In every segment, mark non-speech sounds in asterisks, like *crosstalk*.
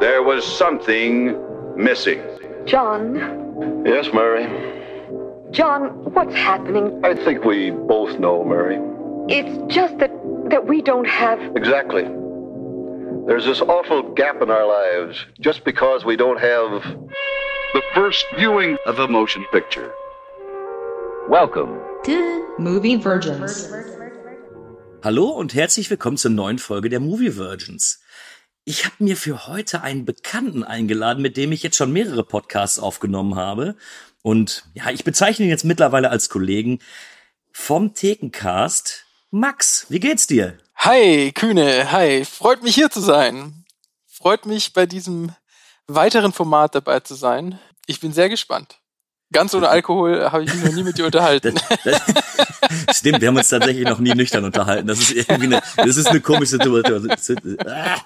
There was something missing. John, Yes, Murray. John, what's happening? I think we both know, Murray. It's just that that we don't have Exactly. There's this awful gap in our lives just because we don't have. The first viewing of a motion picture. Welcome. to Movie Virgins. Hallo und herzlich willkommen zur neuen Folge der Movie Virgins. Ich habe mir für heute einen Bekannten eingeladen, mit dem ich jetzt schon mehrere Podcasts aufgenommen habe. Und ja, ich bezeichne ihn jetzt mittlerweile als Kollegen vom Thekencast. Max, wie geht's dir? Hi, Kühne, hi. Freut mich hier zu sein. Freut mich bei diesem weiteren Format dabei zu sein. Ich bin sehr gespannt. Ganz ohne *laughs* Alkohol habe ich mich noch nie mit dir unterhalten. Das, das, *laughs* stimmt, wir haben uns tatsächlich noch nie nüchtern unterhalten. Das ist irgendwie eine, das ist eine komische Situation. Ah.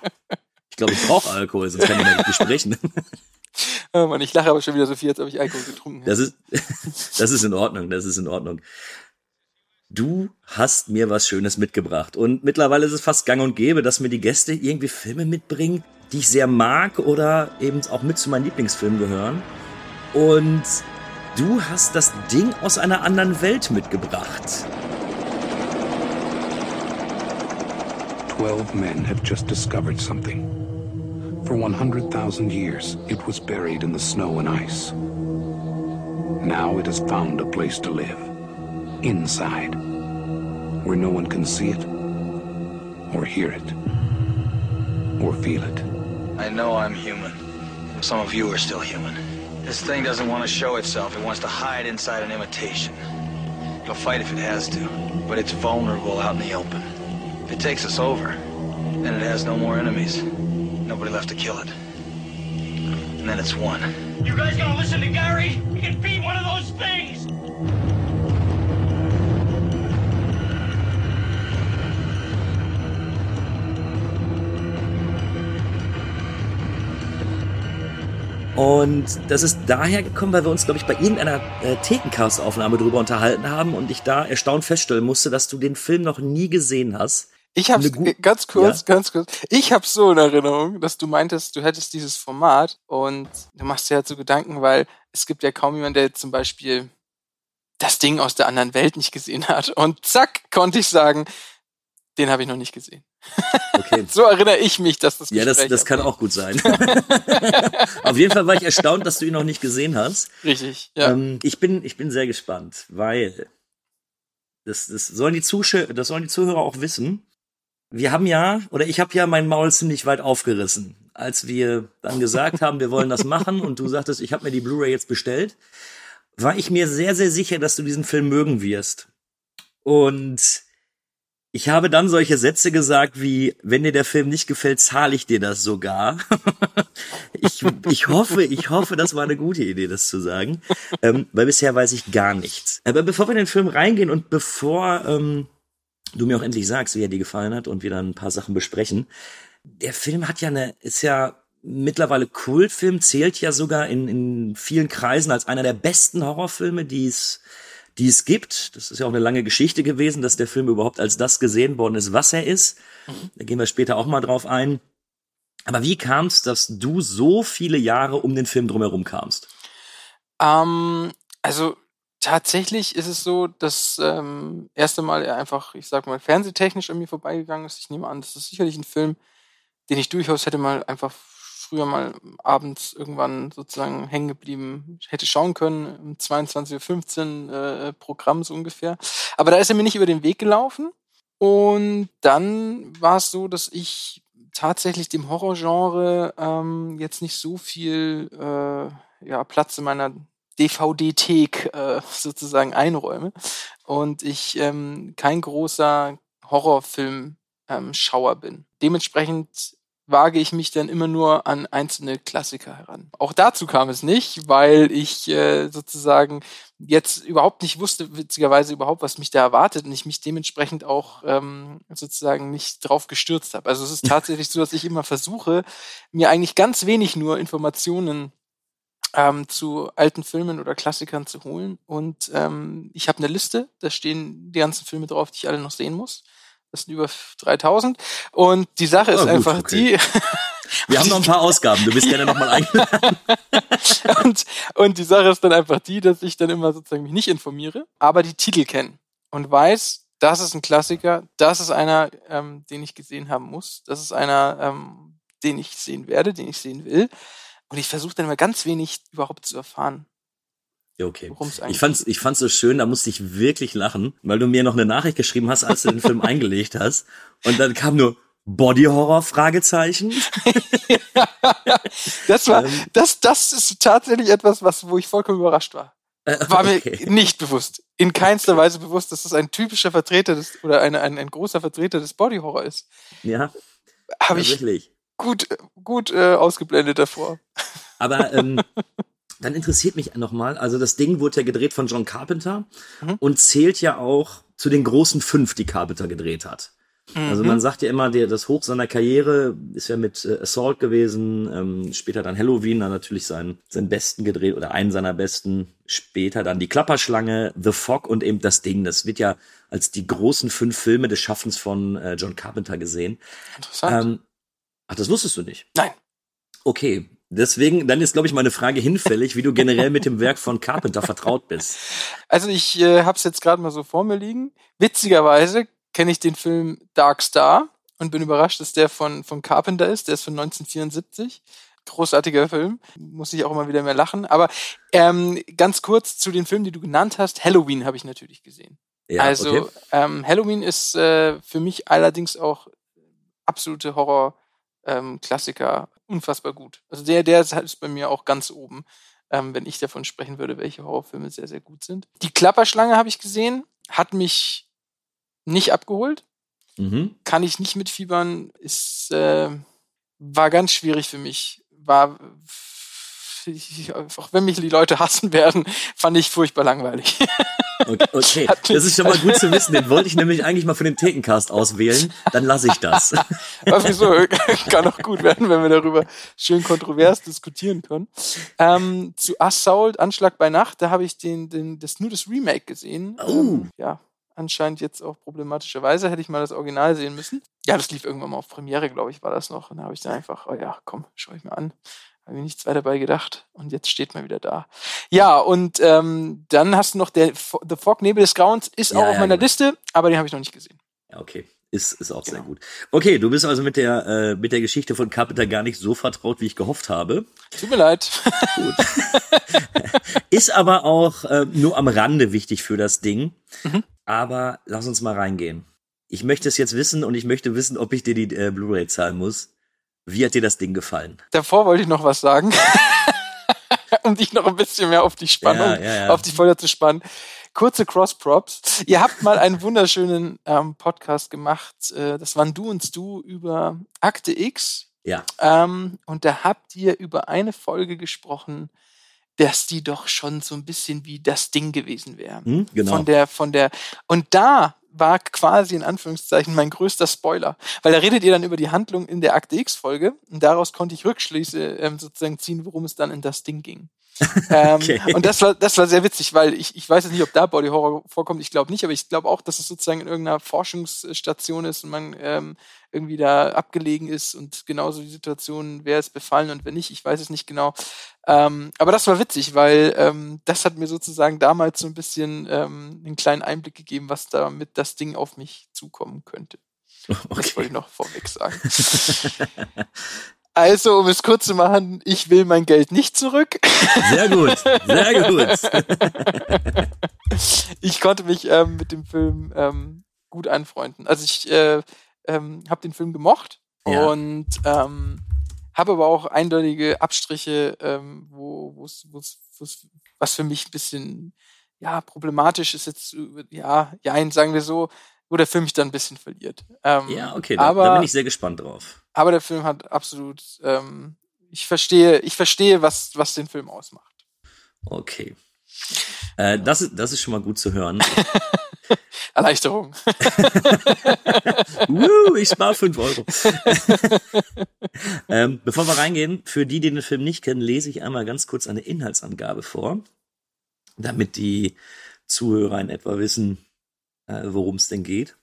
Ich glaube, ich brauche Alkohol, sonst kann ich nicht sprechen. *laughs* Oh Mann, ich lache aber schon wieder so viel, als ob ich Alkohol getrunken hätte. Das ist, *laughs* das ist in Ordnung, das ist in Ordnung. Du hast mir was Schönes mitgebracht. Und mittlerweile ist es fast gang und gäbe, dass mir die Gäste irgendwie Filme mitbringen, die ich sehr mag oder eben auch mit zu meinen Lieblingsfilmen gehören. Und du hast das Ding aus einer anderen Welt mitgebracht. Twelve men have just discovered something. For 100,000 years, it was buried in the snow and ice. Now it has found a place to live. Inside. Where no one can see it, or hear it, or feel it. I know I'm human. Some of you are still human. This thing doesn't want to show itself. It wants to hide inside an imitation. It'll fight if it has to, but it's vulnerable out in the open. If it takes us over, then it has no more enemies. Nobody left to kill it. And then it's won. You guys gonna listen to Gary? He can beat Und das ist daher gekommen, weil wir uns, glaube ich, bei irgendeiner äh, Thekencast-Aufnahme drüber unterhalten haben und ich da erstaunt feststellen musste, dass du den Film noch nie gesehen hast. Ich hab's, äh, ganz kurz, Ja? ganz kurz. Ich hab's so in Erinnerung, dass du meintest, du hättest dieses Format und du machst dir halt so Gedanken, weil es gibt ja kaum jemanden, der zum Beispiel das Ding aus der anderen Welt nicht gesehen hat. Und zack, konnte ich sagen, den habe ich noch nicht gesehen. Okay. *laughs* So erinnere ich mich, dass das Ja, das, das kann auch gut sein. *laughs* Auf jeden Fall war ich erstaunt, dass du ihn noch nicht gesehen hast. Richtig, ja. Ähm, ich, bin, ich bin sehr gespannt, weil das, das, sollen die Zuschauer, das sollen die Zuhörer auch wissen. Wir haben ja, oder ich habe ja mein Maul ziemlich weit aufgerissen, als wir dann gesagt haben, wir wollen das *laughs* machen und du sagtest, ich habe mir die Blu-ray jetzt bestellt, war ich mir sehr, sehr sicher, dass du diesen Film mögen wirst. Und ich habe dann solche Sätze gesagt wie, wenn dir der Film nicht gefällt, zahle ich dir das sogar. *laughs* ich, ich hoffe, ich hoffe, das war eine gute Idee, das zu sagen. Ähm, weil bisher weiß ich gar nichts. Aber bevor wir in den Film reingehen und bevor ähm, du mir auch endlich sagst, wie er dir gefallen hat und wir dann ein paar Sachen besprechen. Der Film hat ja eine, ist ja mittlerweile Kultfilm, zählt ja sogar in, in vielen Kreisen als einer der besten Horrorfilme, die es die es gibt. Das ist ja auch eine lange Geschichte gewesen, dass der Film überhaupt als das gesehen worden ist, was er ist. Da gehen wir später auch mal drauf ein. Aber wie kam es, dass du so viele Jahre um den Film drumherum kamst? Ähm, also tatsächlich ist es so, dass ähm, erste Mal er einfach, ich sag mal, fernsehtechnisch an mir vorbeigegangen ist. Ich nehme an, das ist sicherlich ein Film, den ich durchaus hätte mal einfach früher mal abends irgendwann sozusagen hängen geblieben hätte schauen können, um 22.15 Uhr äh, Programm so ungefähr. Aber da ist er mir nicht über den Weg gelaufen. Und dann war es so, dass ich tatsächlich dem Horrorgenre ähm, jetzt nicht so viel äh, ja, Platz in meiner DVD-Thek äh, *laughs* sozusagen einräume und ich ähm, kein großer Horrorfilm-Schauer bin. Dementsprechend wage ich mich dann immer nur an einzelne Klassiker heran. Auch dazu kam es nicht, weil ich äh, sozusagen jetzt überhaupt nicht wusste, witzigerweise überhaupt, was mich da erwartet und ich mich dementsprechend auch ähm, sozusagen nicht drauf gestürzt habe. Also es ist tatsächlich so, dass ich immer versuche, mir eigentlich ganz wenig nur Informationen ähm, zu alten Filmen oder Klassikern zu holen. Und ähm, ich habe eine Liste, da stehen die ganzen Filme drauf, die ich alle noch sehen muss. Das sind über 3000. Und die Sache ist Ah, gut, einfach okay. die, *laughs* Wir haben noch ein paar Ausgaben. Du bist gerne nochmal eingeladen. *laughs* und, und die Sache ist dann einfach die, dass ich dann immer sozusagen mich nicht informiere, aber die Titel kenne und weiß, das ist ein Klassiker, das ist einer, ähm, den ich gesehen haben muss, das ist einer, ähm, den ich sehen werde, den ich sehen will. Und ich versuche dann immer ganz wenig überhaupt zu erfahren. Ja, okay. Ich fand's, ich fand's so schön, da musste ich wirklich lachen, weil du mir noch eine Nachricht geschrieben hast, als du den Film *laughs* eingelegt hast. Und dann kam nur Body Horror Fragezeichen. *laughs* Das war, Ähm. das, das ist tatsächlich etwas, was, wo ich vollkommen überrascht war. Äh, War mir okay. nicht bewusst. In keinster Weise bewusst, dass das ein typischer Vertreter des, oder eine, ein, ein großer Vertreter des Body Horror ist. Ja, Habe ich gut, gut äh, ausgeblendet davor. Aber ähm, *laughs* dann interessiert mich nochmal, also das Ding wurde ja gedreht von John Carpenter Mhm. und zählt ja auch zu den großen fünf, die Carpenter gedreht hat. Also Mhm. man sagt ja immer, der, das Hoch seiner Karriere ist ja mit äh, Assault gewesen, ähm, später dann Halloween, dann natürlich seinen, seinen besten gedreht oder einen seiner besten, später dann die Klapperschlange, The Fog und eben das Ding. Das wird ja als die großen fünf Filme des Schaffens von äh, John Carpenter gesehen. Interessant. Ähm, ach, das wusstest du nicht? Nein. Okay, deswegen, dann ist, glaube ich, meine Frage hinfällig, wie du generell mit dem Werk von Carpenter vertraut bist. Also ich äh, habe es jetzt gerade mal so vor mir liegen. Witzigerweise kenne ich den Film Dark Star und bin überrascht, dass der von, von Carpenter ist. Der ist von 1974. Großartiger Film. Muss ich auch immer wieder mehr lachen. Aber ähm, ganz kurz zu den Filmen, die du genannt hast. Halloween habe ich natürlich gesehen. Ja, also okay. ähm, Halloween ist äh, für mich allerdings auch absolute Horror-Klassiker. Unfassbar gut. Also der, der ist, halt bei mir auch ganz oben, ähm, wenn ich davon sprechen würde, welche Horrorfilme sehr, sehr gut sind. Die Klapperschlange habe ich gesehen, hat mich nicht abgeholt, Mhm. kann ich nicht mitfiebern, ist, äh, war ganz schwierig für mich. War, ich, auch wenn mich die Leute hassen werden, fand ich furchtbar langweilig. *laughs* Okay, das ist schon mal gut zu wissen. Den wollte ich nämlich eigentlich mal für den Thekencast auswählen. Dann lasse ich das. *laughs* Aber wieso? Kann auch gut werden, wenn wir darüber schön kontrovers diskutieren können. Ähm, zu Assault, Anschlag bei Nacht, da habe ich den, den, das nur das Remake gesehen. Oh. Ähm, ja, anscheinend jetzt auch problematischerweise hätte ich mal das Original sehen müssen. Ja, das lief irgendwann mal auf Premiere, glaube ich, war das noch. Und da habe ich dann einfach, oh ja, komm, schau ich mir an. Habe mir nichts weiter dabei gedacht. Und jetzt steht man wieder da. Ja, und ähm, dann hast du noch der The Fog Nebel des Grauens, ist Ja, auch auf ja, meiner genau. Liste, aber den habe ich noch nicht gesehen. Ja, okay. Ist, ist auch sehr Genau. gut. Okay, du bist also mit der, äh, mit der Geschichte von Carpenter gar nicht so vertraut, wie ich gehofft habe. Tut mir leid. *laughs* *laughs* Ist aber auch äh, nur am Rande wichtig für das Ding. Mhm. Aber lass uns mal reingehen. Ich möchte es jetzt wissen und ich möchte wissen, ob ich dir die äh, Blu-ray zahlen muss. Wie hat dir das Ding gefallen? Davor wollte ich noch was sagen, *laughs* um dich noch ein bisschen mehr auf die Spannung, Ja, ja, ja. auf die Folge zu spannen. Kurze Cross-Props. Ihr habt mal einen wunderschönen ähm, Podcast gemacht. Äh, das waren Du und Du über Akte X. Ja. Ähm, und da habt ihr über eine Folge gesprochen, dass die doch schon so ein bisschen wie das Ding gewesen wäre. Hm, genau. Von der, von der, und da war quasi in Anführungszeichen mein größter Spoiler, weil da redet ihr dann über die Handlung in der Akte X-Folge und daraus konnte ich Rückschlüsse ähm, sozusagen ziehen, worum es dann in das Ding ging. Ähm, Okay. Und das war, das war sehr witzig, weil ich, ich weiß jetzt nicht, ob da Body Horror vorkommt. Ich glaube nicht, aber ich glaube auch, dass es sozusagen in irgendeiner Forschungsstation ist und man ähm, irgendwie da abgelegen ist und genauso die Situation, wer ist befallen und wer nicht. Ich weiß es nicht genau. Ähm, aber das war witzig, weil ähm, das hat mir sozusagen damals so ein bisschen ähm, einen kleinen Einblick gegeben, was damit das Ding auf mich zukommen könnte. Das *laughs* wollte Okay. ich noch vorweg sagen. *laughs* Also, um es kurz zu machen, ich will mein Geld nicht zurück. Sehr gut. Sehr gut. *laughs* ich konnte mich ähm, mit dem Film ähm, gut anfreunden. Also ich äh, ähm, habe den Film gemocht Ja. und ähm, habe aber auch eindeutige Abstriche, ähm, wo wo's, wo's, wo's, was für mich ein bisschen ja problematisch ist jetzt ja ja sagen wir so, wo der Film mich dann ein bisschen verliert. Ähm, Ja, okay. Da, aber da bin ich sehr gespannt drauf. Aber der Film hat absolut ähm, ich verstehe ich verstehe was was den Film ausmacht. Okay. Äh, das, ist, das ist schon mal gut zu hören. *laughs* Erleichterung. *laughs* Woo, ich spare 5 Euro. *laughs* ähm, bevor wir reingehen, für die, die den Film nicht kennen, lese ich einmal ganz kurz eine Inhaltsangabe vor, damit die Zuhörer in etwa wissen, äh, worum es denn geht.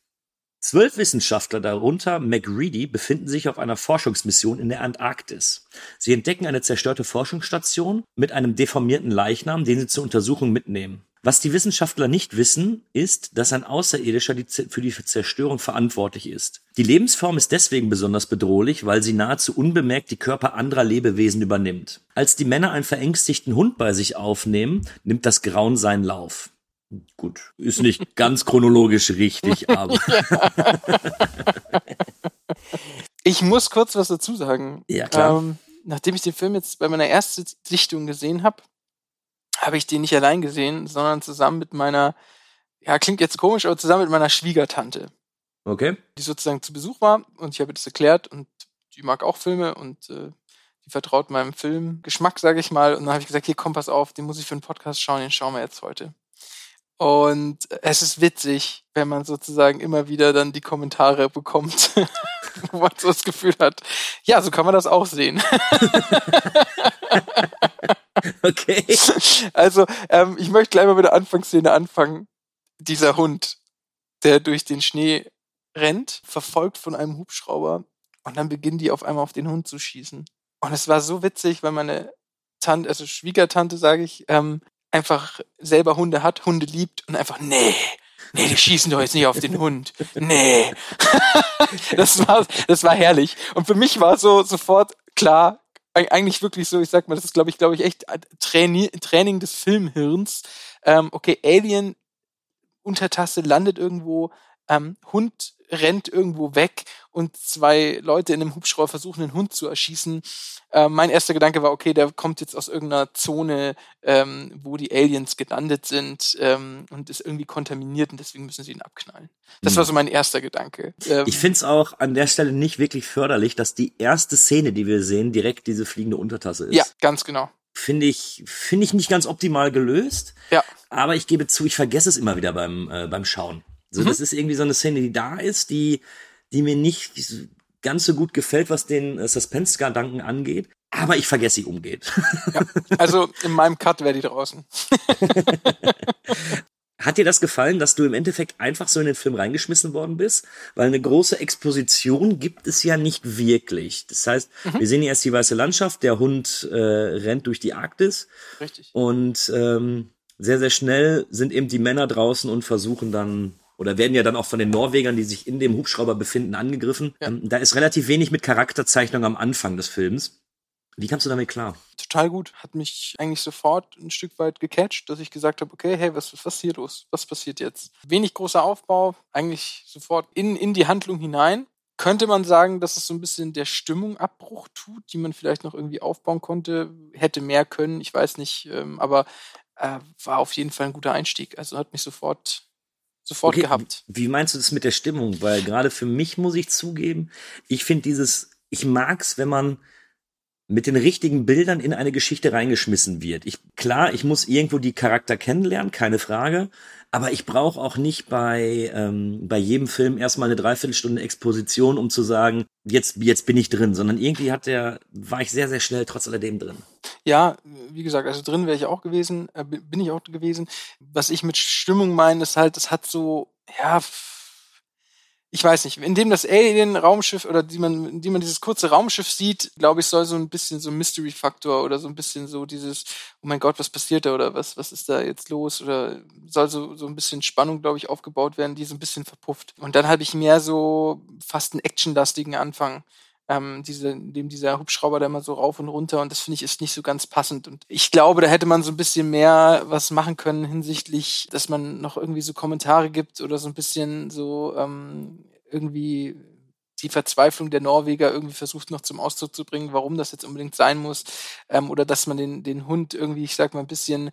Zwölf Wissenschaftler, darunter McReady, befinden sich auf einer Forschungsmission in der Antarktis. Sie entdecken eine zerstörte Forschungsstation mit einem deformierten Leichnam, den sie zur Untersuchung mitnehmen. Was die Wissenschaftler nicht wissen, ist, dass ein Außerirdischer für die Zerstörung verantwortlich ist. Die Lebensform ist deswegen besonders bedrohlich, weil sie nahezu unbemerkt die Körper anderer Lebewesen übernimmt. Als die Männer einen verängstigten Hund bei sich aufnehmen, nimmt das Grauen seinen Lauf. Gut, ist nicht ganz chronologisch richtig, *laughs* aber Ich muss kurz was dazu sagen. Ja, klar. Ähm, nachdem ich den Film jetzt bei meiner ersten Sichtung gesehen habe, habe ich den nicht allein gesehen, sondern zusammen mit meiner, ja, klingt jetzt komisch, aber zusammen mit meiner Schwiegertante, okay. die sozusagen zu Besuch war und ich habe das erklärt und die mag auch Filme und äh, die vertraut meinem Filmgeschmack, sage ich mal. Und dann habe ich gesagt, hier komm, pass auf, den muss ich für einen Podcast schauen, den schauen wir jetzt heute. Und es ist witzig, wenn man sozusagen immer wieder dann die Kommentare bekommt, *laughs* wo man so das Gefühl hat, ja, so kann man das auch sehen. *laughs* Okay. Also, ähm, ich möchte gleich mal mit der Anfangsszene anfangen. Dieser Hund, der durch den Schnee rennt, verfolgt von einem Hubschrauber und dann beginnen die auf einmal auf den Hund zu schießen. Und es war so witzig, weil meine Tante, also Schwiegertante, sage ich, ähm, einfach selber Hunde hat, Hunde liebt und einfach, nee, nee, die schießen doch jetzt nicht auf den Hund. Nee. *laughs* das war, das war herrlich. Und für mich war so sofort klar, eig- eigentlich wirklich so, ich sag mal, das ist, glaube ich, glaube ich, echt Traini Training des Filmhirns. Ähm, okay, Alien, Untertasse landet irgendwo, ähm, Hund rennt irgendwo weg und zwei Leute in einem Hubschrauber versuchen, den Hund zu erschießen. Ähm, mein erster Gedanke war, okay, der kommt jetzt aus irgendeiner Zone, ähm, wo die Aliens gelandet sind ähm, und ist irgendwie kontaminiert und deswegen müssen sie ihn abknallen. Das Hm. war so mein erster Gedanke. Ähm, Ich find's auch an der Stelle nicht wirklich förderlich, dass die erste Szene, die wir sehen, direkt diese fliegende Untertasse ist. ja, ganz genau. Finde ich, finde ich nicht ganz optimal gelöst. Ja. Aber ich gebe zu, ich vergesse es immer wieder beim, äh, beim Schauen. So, Mhm. das ist irgendwie so eine Szene, die da ist, die, die mir nicht ganz so gut gefällt, was den äh, Suspense-Gedanken angeht. Aber ich vergesse sie umgeht. Also in meinem Cut wäre die draußen. *laughs* *laughs* Hat dir das gefallen, dass du im Endeffekt einfach so in den Film reingeschmissen worden bist? Weil eine große Exposition gibt es ja nicht wirklich. Das heißt, Mhm. wir sehen erst die weiße Landschaft, der Hund äh, rennt durch die Arktis Richtig. und ähm, sehr, sehr schnell sind eben die Männer draußen und versuchen dann oder werden ja dann auch von den Norwegern, die sich in dem Hubschrauber befinden, angegriffen. Ja. Ähm, da ist relativ wenig mit Charakterzeichnung am Anfang des Films. Wie kamst du damit klar? Total gut. Hat mich eigentlich sofort ein Stück weit gecatcht, dass ich gesagt habe, okay, hey, was, was ist hier los? Was passiert jetzt? Wenig großer Aufbau, eigentlich sofort in, in die Handlung hinein. Könnte man sagen, dass es so ein bisschen der Stimmung Abbruch tut, die man vielleicht noch irgendwie aufbauen konnte, hätte mehr können, ich weiß nicht, ähm, aber äh, war auf jeden Fall ein guter Einstieg. Also hat mich sofort, sofort Okay, gehabt. Wie meinst du das mit der Stimmung? Weil gerade für mich muss ich zugeben, ich finde dieses, ich mag's, wenn man mit den richtigen Bildern in eine Geschichte reingeschmissen wird. Ich, klar, ich muss irgendwo die Charakter kennenlernen, keine Frage. Aber ich brauche auch nicht bei, ähm, bei jedem Film erstmal eine Dreiviertelstunde Exposition, um zu sagen, jetzt, jetzt bin ich drin, sondern irgendwie hat der, war ich sehr, sehr schnell trotz alledem drin. Ja, wie gesagt, also drin wäre ich auch gewesen, äh, bi- bin ich auch gewesen. Was ich mit Stimmung meine, ist halt, es hat so, ja, ich weiß nicht, indem das Alien-Raumschiff oder die man, indem man dieses kurze Raumschiff sieht, glaube ich, soll so ein bisschen so ein Mystery-Faktor oder so ein bisschen so dieses, oh mein Gott, was passiert da oder was, was ist da jetzt los oder soll so, so ein bisschen Spannung, glaube ich, aufgebaut werden, die so ein bisschen verpufft. Und dann habe ich mehr so fast einen actionlastigen Anfang ähm, diese, dem dieser Hubschrauber da immer so rauf und runter und das finde ich ist nicht so ganz passend. Und ich glaube, da hätte man so ein bisschen mehr was machen können hinsichtlich, dass man noch irgendwie so Kommentare gibt oder so ein bisschen so ähm, irgendwie die Verzweiflung der Norweger irgendwie versucht noch zum Ausdruck zu bringen, warum das jetzt unbedingt sein muss. Ähm, oder dass man den, den Hund irgendwie, ich sag mal, ein bisschen,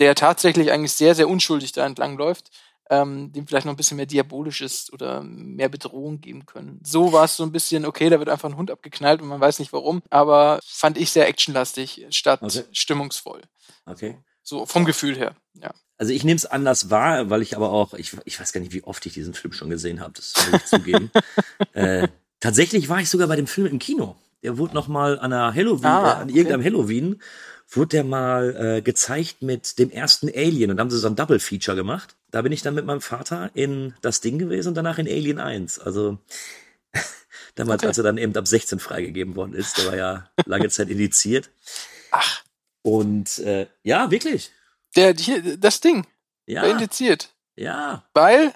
der tatsächlich eigentlich sehr, sehr unschuldig da entlang läuft, ähm, dem vielleicht noch ein bisschen mehr Diabolisches oder mehr Bedrohung geben können. So war es so ein bisschen, okay, da wird einfach ein Hund abgeknallt und man weiß nicht warum, aber fand ich sehr actionlastig statt Okay. stimmungsvoll. Okay. So vom Gefühl her, ja. Also ich nehme es anders wahr, weil ich aber auch, ich, ich weiß gar nicht, wie oft ich diesen Film schon gesehen habe, das muss ich zugeben. *laughs* äh, tatsächlich war ich sogar bei dem Film im Kino. Der wurde noch mal an einer Halloween, Ah, äh, an okay. irgendeinem Halloween, wurde der mal äh, gezeigt mit dem ersten Alien und haben sie so ein Double Feature gemacht. Da bin ich dann mit meinem Vater in das Ding gewesen und danach in Alien 1. Also *laughs* damals, Okay. als er dann eben ab 16 freigegeben worden ist, der war ja lange Zeit indiziert. Ach, Und äh, ja, wirklich. der, hier, das Ding, war Ja, indiziert. ja, Weil,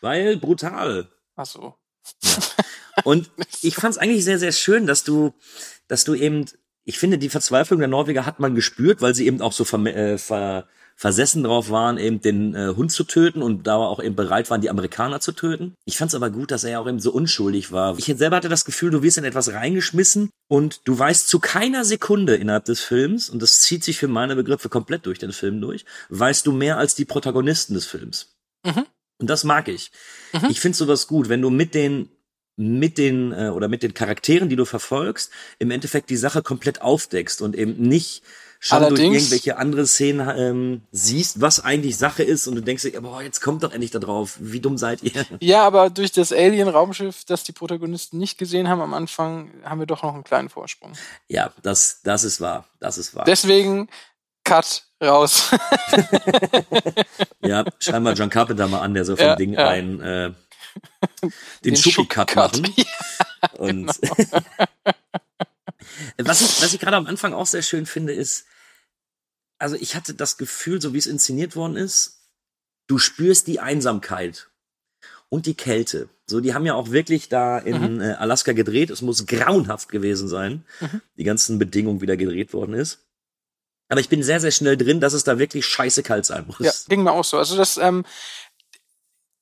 weil brutal. ach so. *laughs* Und ich fand es eigentlich sehr, sehr schön, dass du, dass du eben, ich finde, die Verzweiflung der Norweger hat man gespürt, weil sie eben auch so ver, äh, ver, versessen drauf waren, eben den äh, Hund zu töten und da auch eben bereit waren, die Amerikaner zu töten. Ich fand es aber gut, dass er ja auch eben so unschuldig war. Ich selber hatte das Gefühl, du wirst in etwas reingeschmissen und du weißt zu keiner Sekunde innerhalb des Films, und das zieht sich für meine Begriffe komplett durch den Film durch, weißt du mehr als die Protagonisten des Films. Mhm. Und das mag ich. Mhm. Ich finde sowas gut, wenn du mit den mit den äh, oder mit den Charakteren, die du verfolgst, im Endeffekt die Sache komplett aufdeckst und eben nicht schon durch Allerdings- irgendwelche andere Szenen ähm, siehst, was eigentlich Sache ist und du denkst dir, boah, jetzt kommt doch endlich da drauf. Wie dumm seid ihr? *laughs* Ja, aber durch das Alien-Raumschiff, das die Protagonisten nicht gesehen haben am Anfang, haben wir doch noch einen kleinen Vorsprung. Ja, das das ist wahr. Das ist wahr. Deswegen, Cut, raus. *laughs* ja, schreib mal John Carpenter mal an, der so vom Ja, Ding ja. ein äh, den, Den Schucki-Cut. machen. *laughs* Und Genau. Was ich, was ich gerade am Anfang auch sehr schön finde, ist, also ich hatte das Gefühl, so wie es inszeniert worden ist, du spürst die Einsamkeit und die Kälte. So, die haben ja auch wirklich da in äh, Alaska gedreht. Es muss grauenhaft gewesen sein, die ganzen Bedingungen, wie da gedreht worden ist. Aber ich bin sehr, sehr schnell drin, dass es da wirklich scheiße kalt sein muss. Ja, ging mir auch so. Also das, ähm,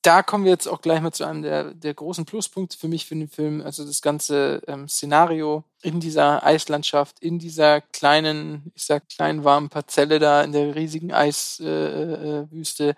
da kommen wir jetzt auch gleich mal zu einem der, der großen Pluspunkte für mich für den Film. Also das ganze ähm, Szenario in dieser Eislandschaft, in dieser kleinen, ich sag kleinen warmen Parzelle da in der riesigen Eiswüste. Äh, äh,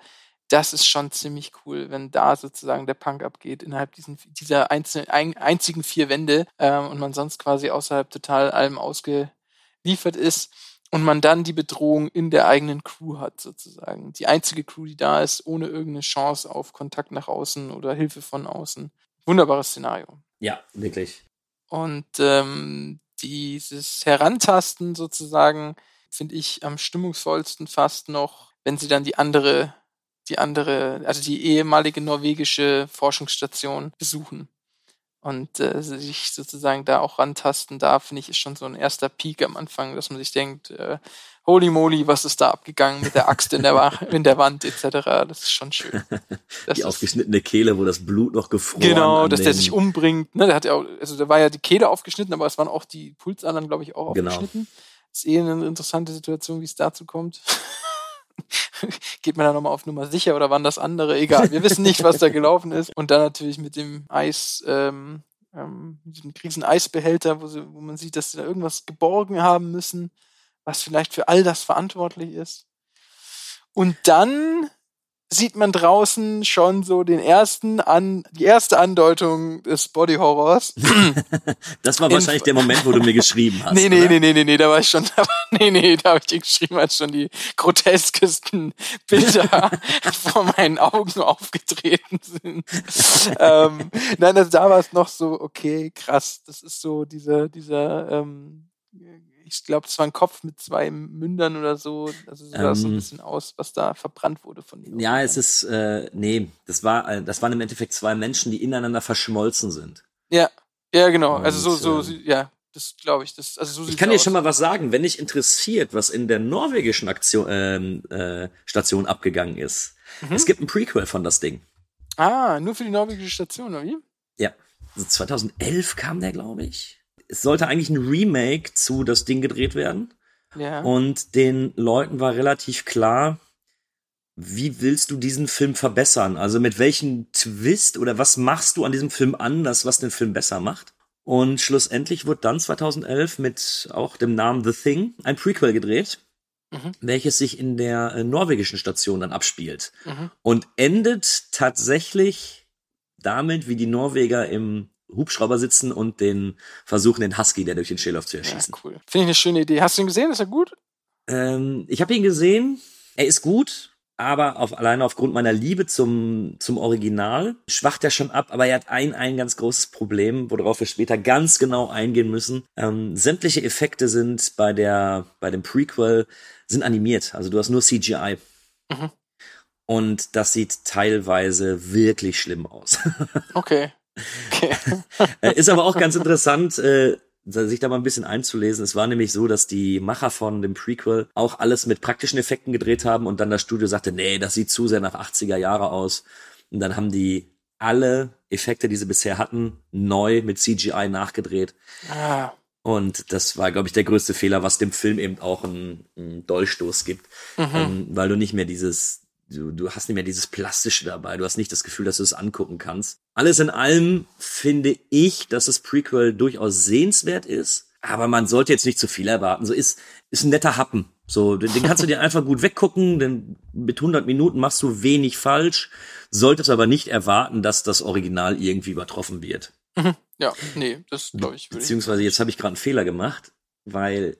das ist schon ziemlich cool, wenn da sozusagen der Punk abgeht innerhalb diesen, dieser einzelnen, ein, einzigen vier Wände ähm, und man sonst quasi außerhalb total allem ausgeliefert ist und man dann die Bedrohung in der eigenen Crew hat, sozusagen. Die einzige Crew, die da ist, ohne irgendeine Chance auf Kontakt nach außen oder Hilfe von außen. Wunderbares Szenario. Ja, wirklich. Und ähm, dieses Herantasten sozusagen finde ich am stimmungsvollsten fast noch, wenn sie dann die andere, die andere, also die ehemalige norwegische Forschungsstation besuchen und äh, sich sozusagen da auch rantasten da, finde ich, ist schon so ein erster Peak am Anfang, dass man sich denkt, äh, holy moly, was ist da abgegangen mit der Axt in der, Wa *laughs* in der Wand etc. Das ist schon schön. Das die ist- aufgeschnittene Kehle, wo das Blut noch gefroren Genau, an dass der sich umbringt. Ne, der hat ja auch, also da war ja die Kehle aufgeschnitten, aber es waren auch die Pulsadern, glaube ich, auch Genau. aufgeschnitten. ist eh eine interessante Situation, wie es dazu kommt. *laughs* *laughs* Geht man da nochmal auf Nummer sicher oder waren das andere? Egal, wir wissen nicht, was da gelaufen ist. Und dann natürlich mit dem Eis, ähm, ähm, diesem riesen Eisbehälter, wo, sie, wo man sieht, dass sie da irgendwas geborgen haben müssen, was vielleicht für all das verantwortlich ist. Und dann sieht man draußen schon so den ersten an, die erste Andeutung des Body Horrors. *laughs* Das war In- wahrscheinlich der Moment, wo du mir geschrieben hast. nee, nee, oder? nee, nee, nee, nee, da war ich schon, *laughs* da war, nee, nee, da habe ich dir geschrieben, als schon die groteskesten *laughs* Bilder vor meinen Augen aufgetreten sind. ähm, nein, also da war es noch so, okay, krass, das ist so dieser, dieser, ähm, ich glaube, es war ein Kopf mit zwei Mündern oder so, also so sah es so ein Ähm, bisschen aus, was da verbrannt wurde von den Ja, es ist, äh, nee, das war, äh, das waren im Endeffekt zwei Menschen, die ineinander verschmolzen sind. Ja, ja, ja,genau. Also so, Und, so, ähm, sie- ja, das glaube ich. Das, also so Ich kann dir schon mal was sagen, wenn dich interessiert, was in der norwegischen Aktion, ähm, äh, Station abgegangen ist. Mhm. Es gibt ein Prequel von das Ding. Ah, nur für die norwegische Station, oder wie? Ja. Also 2011 kam der, glaube ich. Es sollte eigentlich ein Remake zu das Ding gedreht werden. Ja. Und den Leuten war relativ klar, wie willst du diesen Film verbessern? Also mit welchem Twist oder was machst du an diesem Film anders, was den Film besser macht? Und schlussendlich wurde dann 2011 mit auch dem Namen The Thing ein Prequel gedreht, Mhm. welches sich in der äh, norwegischen Station dann abspielt. Mhm. Und endet tatsächlich damit, wie die Norweger im Hubschrauber sitzen und den versuchen, den Husky, der durch den Schilf zu Ja, erschießen. cool. Finde ich eine schöne Idee. Hast du ihn gesehen? Ist er gut? Ähm, ich habe ihn gesehen. Er ist gut, aber auf, alleine aufgrund meiner Liebe zum, zum Original schwacht er schon ab. Aber er hat ein, ein ganz großes Problem, worauf wir später ganz genau eingehen müssen. Ähm, sämtliche Effekte sind bei der, bei dem Prequel sind animiert. Also du hast nur CGI. Mhm. Und das sieht teilweise wirklich schlimm aus. *laughs* Okay. Okay. *laughs* Äh, Ist aber auch ganz interessant, äh, sich da mal ein bisschen einzulesen. Es war nämlich so, dass die Macher von dem Prequel auch alles mit praktischen Effekten gedreht haben und dann das Studio sagte, nee, das sieht zu sehr nach 80er Jahre aus. Und dann haben die alle Effekte, die sie bisher hatten, neu mit CGI nachgedreht. Ah, Und das war, glaube ich, der größte Fehler, was dem Film eben auch einen, einen Dolchstoß gibt, Mhm. ähm, weil du nicht mehr dieses, du, du hast nicht mehr dieses Plastische dabei, du hast nicht das Gefühl, dass du es angucken kannst. Alles in allem finde ich, dass das Prequel durchaus sehenswert ist, aber man sollte jetzt nicht zu viel erwarten. So ist, ist ein netter Happen. So, den, den kannst du dir einfach gut weggucken, denn mit 100 Minuten machst du wenig falsch, solltest aber nicht erwarten, dass das Original irgendwie übertroffen wird. ja, nee, das glaube ich- Beziehungsweise jetzt habe ich gerade einen Fehler gemacht, weil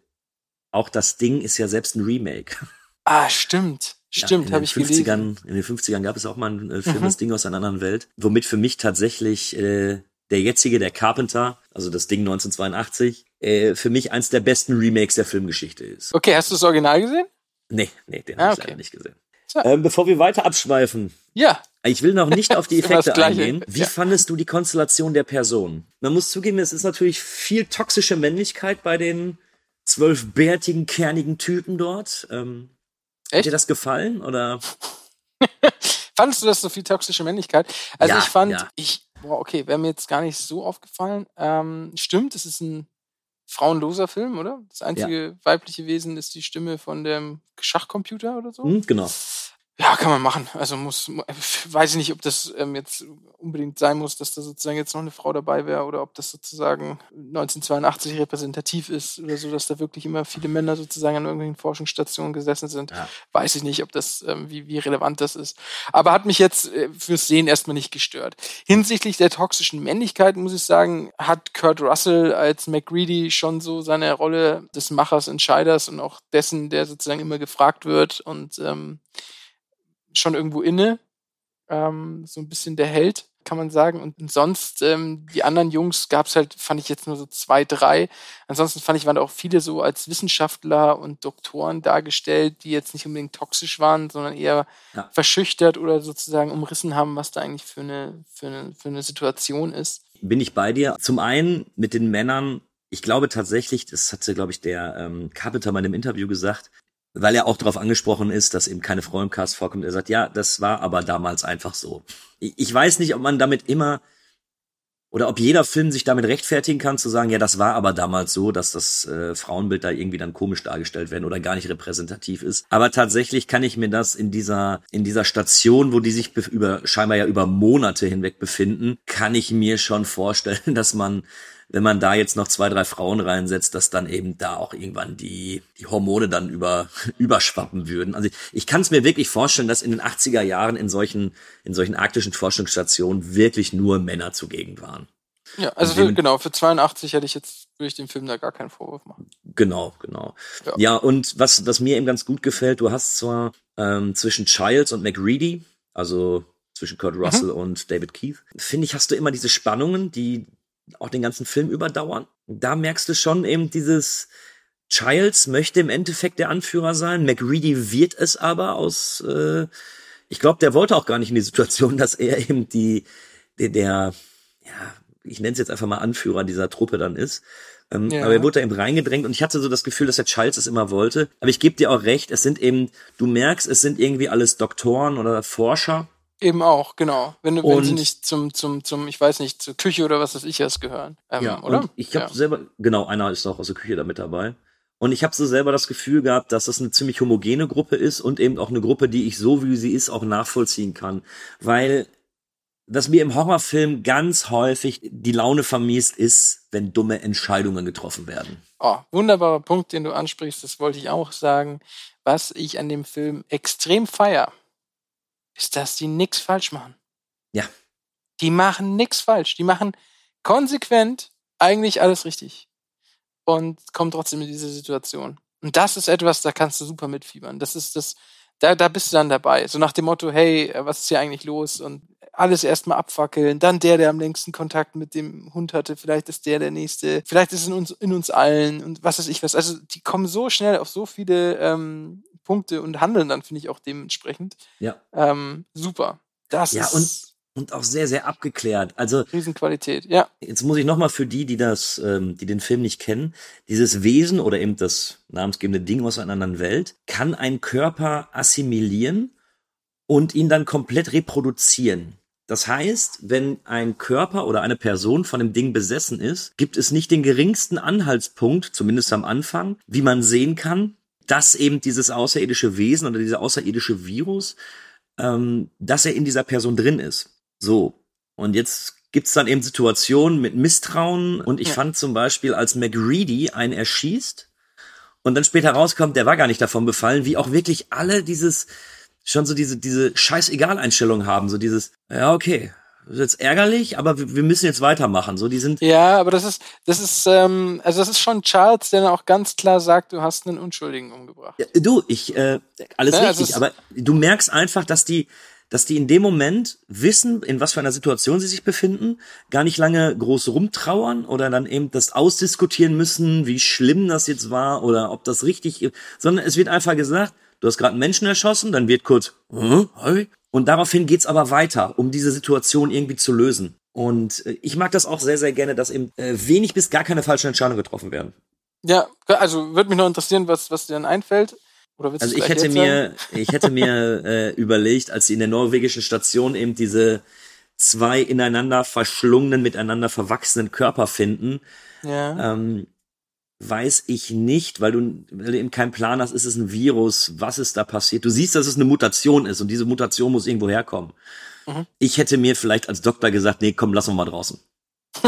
auch das Ding ist ja selbst ein Remake. Ah, stimmt. Stimmt, ja, habe ich gelesen. 50ern, In den 50ern gab es auch mal einen äh, Film, Mhm. das Ding aus einer anderen Welt, womit für mich tatsächlich äh, der jetzige, der Carpenter, also das Ding 1982, äh, für mich eins der besten Remakes der Filmgeschichte ist. Okay, hast du das Original gesehen? Nee, nee, den Ah, habe ich okay. leider nicht gesehen. So. Ähm, bevor wir weiter abschweifen, Ja. ich will noch nicht auf *laughs* die Effekte eingehen. Wie Ja. fandest du die Konstellation der Person? Man muss zugeben, es ist natürlich viel toxische Männlichkeit bei den zwölf bärtigen, kernigen Typen dort. Ähm, Hat Echt? dir das gefallen? Oder? *laughs* Fandest du das so viel toxische Männlichkeit? Also Ja, ich fand, ja. ich, boah, okay, wäre mir jetzt gar nicht so aufgefallen. Ähm, stimmt, es ist ein frauenloser Film, oder? Das einzige weibliche Wesen ist die Stimme von dem Schachcomputer oder so. Hm, genau. Ja, kann man machen. Also muss, mu- weiß ich nicht, ob das ähm, jetzt unbedingt sein muss, dass da sozusagen jetzt noch eine Frau dabei wäre oder ob das sozusagen 1982 repräsentativ ist oder so, dass da wirklich immer viele Männer sozusagen an irgendwelchen Forschungsstationen gesessen sind. Ja. Weiß ich nicht, ob das, ähm, wie, wie relevant das ist. Aber hat mich jetzt äh, fürs Sehen erstmal nicht gestört. Hinsichtlich der toxischen Männlichkeit muss ich sagen, hat Kurt Russell als McReady schon so seine Rolle des Machers, Entscheiders und auch dessen, der sozusagen immer gefragt wird und ähm, schon irgendwo inne. Ähm, so ein bisschen der Held, kann man sagen. Und sonst, ähm, die anderen Jungs gab's halt, fand ich jetzt nur so zwei, drei. Ansonsten fand ich, waren da auch viele so als Wissenschaftler und Doktoren dargestellt, die jetzt nicht unbedingt toxisch waren, sondern eher Ja. verschüchtert oder sozusagen umrissen haben, was da eigentlich für eine, für eine, für eine Situation ist. Bin ich bei dir. Zum einen mit den Männern, ich glaube tatsächlich, das hatte, glaube ich, der ähm, Carpenter mal in einem Interview gesagt, weil er auch darauf angesprochen ist, dass eben keine Frau im Cast vorkommt. Er sagt, ja, das war aber damals einfach so. Ich, weiß nicht, ob man damit immer oder ob jeder Film sich damit rechtfertigen kann, zu sagen, ja, das war aber damals so, dass das äh, Frauenbild da irgendwie dann komisch dargestellt werden oder gar nicht repräsentativ ist. Aber tatsächlich kann ich mir das in dieser, in dieser Station, wo die sich über, scheinbar ja über Monate hinweg befinden, kann ich mir schon vorstellen, *laughs* dass man, wenn man da jetzt noch zwei, drei Frauen reinsetzt, dass dann eben da auch irgendwann die, die Hormone dann über, *laughs* überschwappen würden. Also ich, ich kann es mir wirklich vorstellen, dass in den 80er Jahren in solchen, in solchen arktischen Forschungsstationen wirklich nur Männer zugegen waren. Ja, also für, genau, für 82 hätte ich jetzt, würde ich dem Film da gar keinen Vorwurf machen. Genau, genau. Ja. Ja, und was, was mir eben ganz gut gefällt, du hast zwar ähm, zwischen Childs und McReady, also zwischen Kurt Russell und David Keith, finde ich, hast du immer diese Spannungen, die auch den ganzen Film überdauern. Da merkst du schon eben dieses Childs möchte im Endeffekt der Anführer sein, McReady wird es aber aus, äh, ich glaube, der wollte auch gar nicht in die Situation, *laughs* dass er eben die, der, der ja, ich nenne es jetzt einfach mal Anführer dieser Truppe dann ist. Ähm, Ja. Aber er wurde da eben reingedrängt und ich hatte so das Gefühl, dass der Childs es immer wollte. Aber ich gebe dir auch recht, es sind eben, du merkst, es sind irgendwie alles Doktoren oder Forscher. Eben auch, genau. Wenn, du- wenn sie Und- nicht zum, zum, zum, ich weiß nicht, zur Küche oder was weiß ich erst gehören. Ähm, ja, oder? Und ich habe ja. selber, genau, einer ist auch aus der Küche da mit dabei. Und ich habe so selber das Gefühl gehabt, dass das eine ziemlich homogene Gruppe ist und eben auch eine Gruppe, die ich so wie sie ist auch nachvollziehen kann. Weil was mir im Horrorfilm ganz häufig die Laune vermiest, ist, wenn dumme Entscheidungen getroffen werden. Oh, wunderbarer Punkt, den du ansprichst, das wollte ich auch sagen. Was ich an dem Film extrem feier, ist, dass die nix falsch machen. Ja. Die machen nix falsch. Die machen konsequent eigentlich alles richtig. Und kommen trotzdem in diese Situation. Und das ist etwas, da kannst du super mitfiebern. Das ist das, da, da bist du dann dabei. So nach dem Motto, hey, was ist hier eigentlich los? Und alles erstmal abfackeln. Dann der, der am längsten Kontakt mit dem Hund hatte. Vielleicht ist der der nächste. Vielleicht ist es in uns, in uns allen. Und was weiß ich was. Also, die kommen so schnell auf so viele ähm, Punkte und handeln dann, finde ich, auch dementsprechend. Ja. Ähm, super. Das Ja, ist und, und auch sehr, sehr abgeklärt. Also, Riesenqualität. Ja. jetzt muss ich nochmal für die, die das, ähm, die den Film nicht kennen, dieses Wesen oder eben das namensgebende Ding aus einer anderen Welt kann ein Körper assimilieren und ihn dann komplett reproduzieren. Das heißt, wenn ein Körper oder eine Person von dem Ding besessen ist, gibt es nicht den geringsten Anhaltspunkt, zumindest am Anfang, wie man sehen kann, dass eben dieses außerirdische Wesen oder dieser außerirdische Virus, ähm, dass er in dieser Person drin ist. So. Und jetzt gibt's dann eben Situationen mit Misstrauen. Und ich Ja. fand zum Beispiel, als McReady einen erschießt und dann später rauskommt, der war gar nicht davon befallen, wie auch wirklich alle dieses, schon so diese, diese Scheiß-Egal-Einstellung haben. So dieses, ja, okay, das ist jetzt ärgerlich, aber wir, müssen jetzt weitermachen. So, die sind, Ja, aber das ist, das ist, ähm, also das ist schon Charles, der dann auch ganz klar sagt, du hast einen Unschuldigen umgebracht. Ja, Du, ich, äh, alles Ja, richtig, aber du merkst einfach, dass die, dass die in dem Moment wissen, in was für einer Situation sie sich befinden, gar nicht lange groß rumtrauern oder dann eben das ausdiskutieren müssen, wie schlimm das jetzt war oder ob das richtig ist, sondern es wird einfach gesagt, du hast gerade einen Menschen erschossen, dann wird kurz, und daraufhin geht's aber weiter, um diese Situation irgendwie zu lösen. Und äh, ich mag das auch sehr, sehr gerne, dass eben äh, wenig bis gar keine falschen Entscheidungen getroffen werden. Ja, also würde mich noch interessieren, was, was dir dann einfällt. Oder willst Also ich hätte mir, *laughs* ich hätte mir äh, überlegt, als sie in der norwegischen Station eben diese zwei ineinander verschlungenen, miteinander verwachsenen Körper finden, Ja. ähm, weiß ich nicht, weil du, weil du eben keinen Plan hast, ist es ein Virus, was ist da passiert. Du siehst, dass es eine Mutation ist und diese Mutation muss irgendwo herkommen. Mhm. Ich hätte mir vielleicht als Doktor gesagt, nee, komm, lass uns mal draußen. *laughs*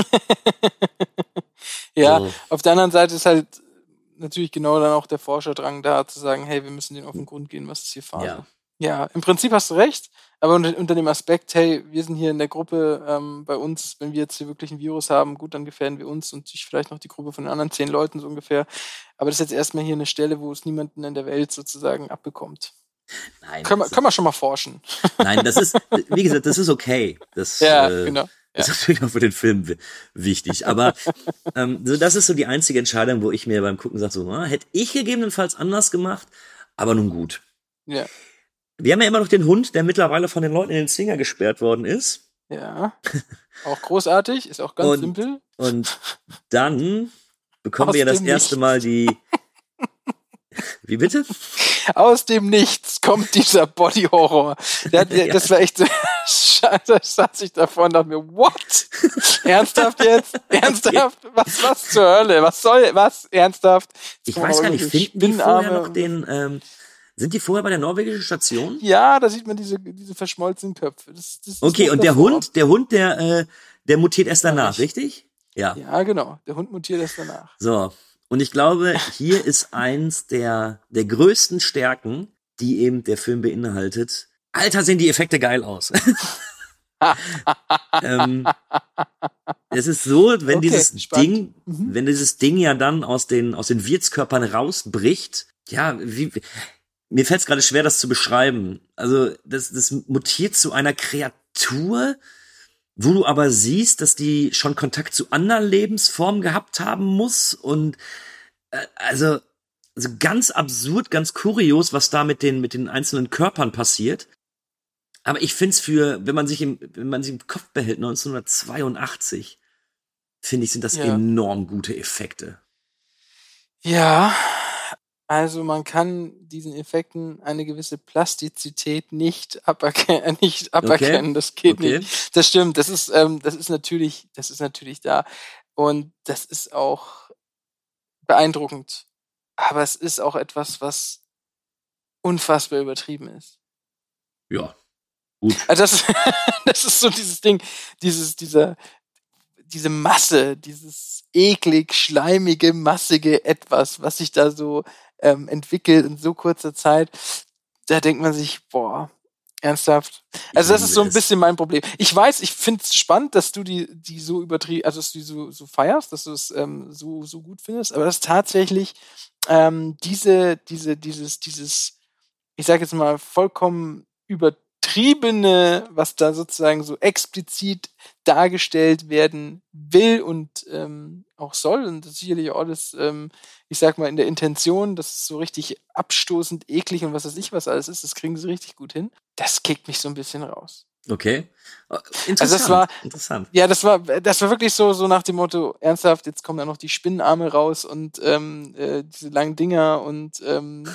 Ja, So. auf der anderen Seite ist halt natürlich genau dann auch der Forscherdrang da, zu sagen, hey, wir müssen den auf den Grund gehen, was ist hier Phase. Ja. Ja, im Prinzip hast du recht, aber unter, unter dem Aspekt, hey, wir sind hier in der Gruppe, ähm, bei uns, wenn wir jetzt hier wirklich ein Virus haben, gut, dann gefährden wir uns und sich vielleicht noch die Gruppe von den anderen zehn Leuten so ungefähr. Aber das ist jetzt erstmal hier eine Stelle, wo es niemanden in der Welt sozusagen abbekommt. Nein, Können wir, können wir schon mal forschen. nein, das ist, wie gesagt, das ist okay. Das, *laughs* Ja, äh, genau. Das ist natürlich auch für den Film wi- wichtig. Aber *laughs* ähm, so, das ist so die einzige Entscheidung, wo ich mir beim Gucken sage, so, ah, hätte ich gegebenenfalls anders gemacht, aber nun gut. Ja. Wir haben ja immer noch den Hund, der mittlerweile von den Leuten in den Zwinger gesperrt worden ist. Ja. Auch großartig, ist auch ganz Und- simpel. Und dann bekommen Aus wir ja das erste Mal die. *laughs* Wie bitte? Aus dem Nichts kommt dieser Body Horror. *laughs* Ja. Das war echt so. *laughs* Scheiße, ich saß ich davor und dachte mir, what? Ernsthaft jetzt? Ernsthaft? Was, was zur Hölle? Was soll, was? Ernsthaft? Ich weiß gar nicht, finden die vorher noch den. Ähm, sind die vorher bei der norwegischen Station? Ja, da sieht man diese, diese verschmolzenen Köpfe. Das, das ist Okay, und der. Hund, der Hund, der, äh, der mutiert erst danach, Richtig. richtig? Ja. Ja, genau. Der Hund mutiert erst danach. So. Und ich glaube, hier ist eins der, der größten Stärken, die eben der Film beinhaltet. Alter, sehen die Effekte geil aus. *laughs* ähm, es ist so, wenn Okay, dieses spannend. Ding, Mhm. wenn dieses Ding ja dann aus den, aus den Wirtskörpern rausbricht, ja, wie, mir fällt es gerade schwer, das zu beschreiben. Also, das, das mutiert zu einer Kreatur, wo du aber siehst, dass die schon Kontakt zu anderen Lebensformen gehabt haben muss und äh, also, also ganz absurd, ganz kurios, was da mit den mit den einzelnen Körpern passiert. Aber ich find's für, wenn man sich im, wenn man sich im Kopf behält, 1982, finde ich, sind das Ja. enorm gute Effekte. Ja, also man kann diesen Effekten eine gewisse Plastizität nicht, aberken *laughs* nicht aberkennen. Das geht Okay. nicht. Das stimmt. Das ist, ähm, das ist natürlich, das ist natürlich da. Und das ist auch beeindruckend. Aber es ist auch etwas, was unfassbar übertrieben ist. Ja. Gut. Also das, *laughs* das ist so dieses Ding, dieses, dieser, diese Masse, dieses eklig, schleimige, massige Etwas, was sich da so ähm, entwickelt in so kurzer Zeit, da denkt man sich, boah, ernsthaft. Also das ist so ein bisschen mein Problem. Ich weiß, ich finde es spannend, dass du die, die so übertrieben, also dass du die so, so feierst, dass du es ähm, so, so gut findest, aber das ist tatsächlich ähm, diese, diese, dieses, dieses, ich sage jetzt mal, vollkommen Übertriebene, was da sozusagen so explizit dargestellt werden will und ähm, auch soll. Und das ist sicherlich auch alles, ähm, ich sag mal, in der Intention, dass es so richtig abstoßend, eklig und was weiß ich was alles ist, das kriegen sie richtig gut hin. Das kickt mich so ein bisschen raus. Okay. Interessant. Also das war, Interessant. ja, das war, das war wirklich so, so nach dem Motto, ernsthaft, jetzt kommen ja noch die Spinnenarme raus und ähm, äh, diese langen Dinger und ähm,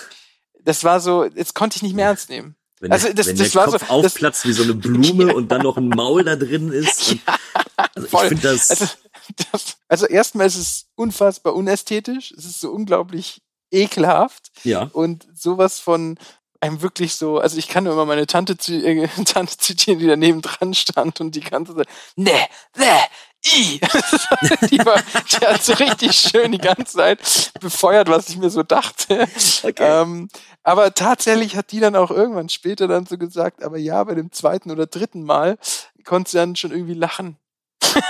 das war so, jetzt konnte ich nicht mehr ernst nehmen. Wenn, Also das- wenn das der Kopf so- aufplatzt wie so eine Blume *laughs* und dann noch ein Maul da drin ist. *laughs* Und, also ich Voll. finde das, Also, das, also erstmal ist es unfassbar unästhetisch, es ist so unglaublich ekelhaft ja. und sowas von einem wirklich so, also ich kann nur immer meine Tante, äh, *laughs* Tante zitieren, die daneben dran stand und die ganze Zeit, ne, ne, i. *laughs* die, war, die hat so richtig schön die ganze Zeit befeuert, was ich mir so dachte. Okay. Ähm, aber tatsächlich hat die dann auch irgendwann später dann so gesagt, aber ja, bei dem zweiten oder dritten Mal konnte sie dann schon irgendwie lachen.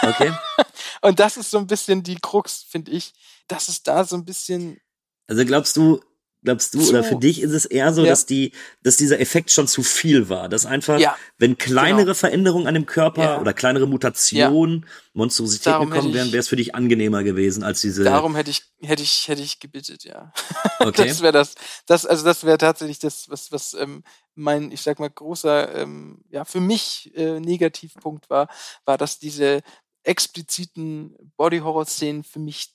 Okay. *laughs* Und das ist so ein bisschen die Krux, finde ich, dass es da so ein bisschen Also glaubst du, glaubst du, Zu- oder für dich ist es eher so, Ja. dass die, dass dieser Effekt schon zu viel war, dass einfach, Ja. wenn kleinere Genau. Veränderungen an dem Körper Ja. oder kleinere Mutationen, Monstrositäten gekommen wären, wäre es für dich angenehmer gewesen als diese. Darum hätte ich, hätte ich, hätte ich gebittet, ja. *laughs* Okay. Das wäre das, das, also das wäre tatsächlich das, was, was ähm, mein, ich sag mal, großer, ähm, ja, für mich äh, Negativpunkt war, war, dass diese expliziten Body-Horror-Szenen für mich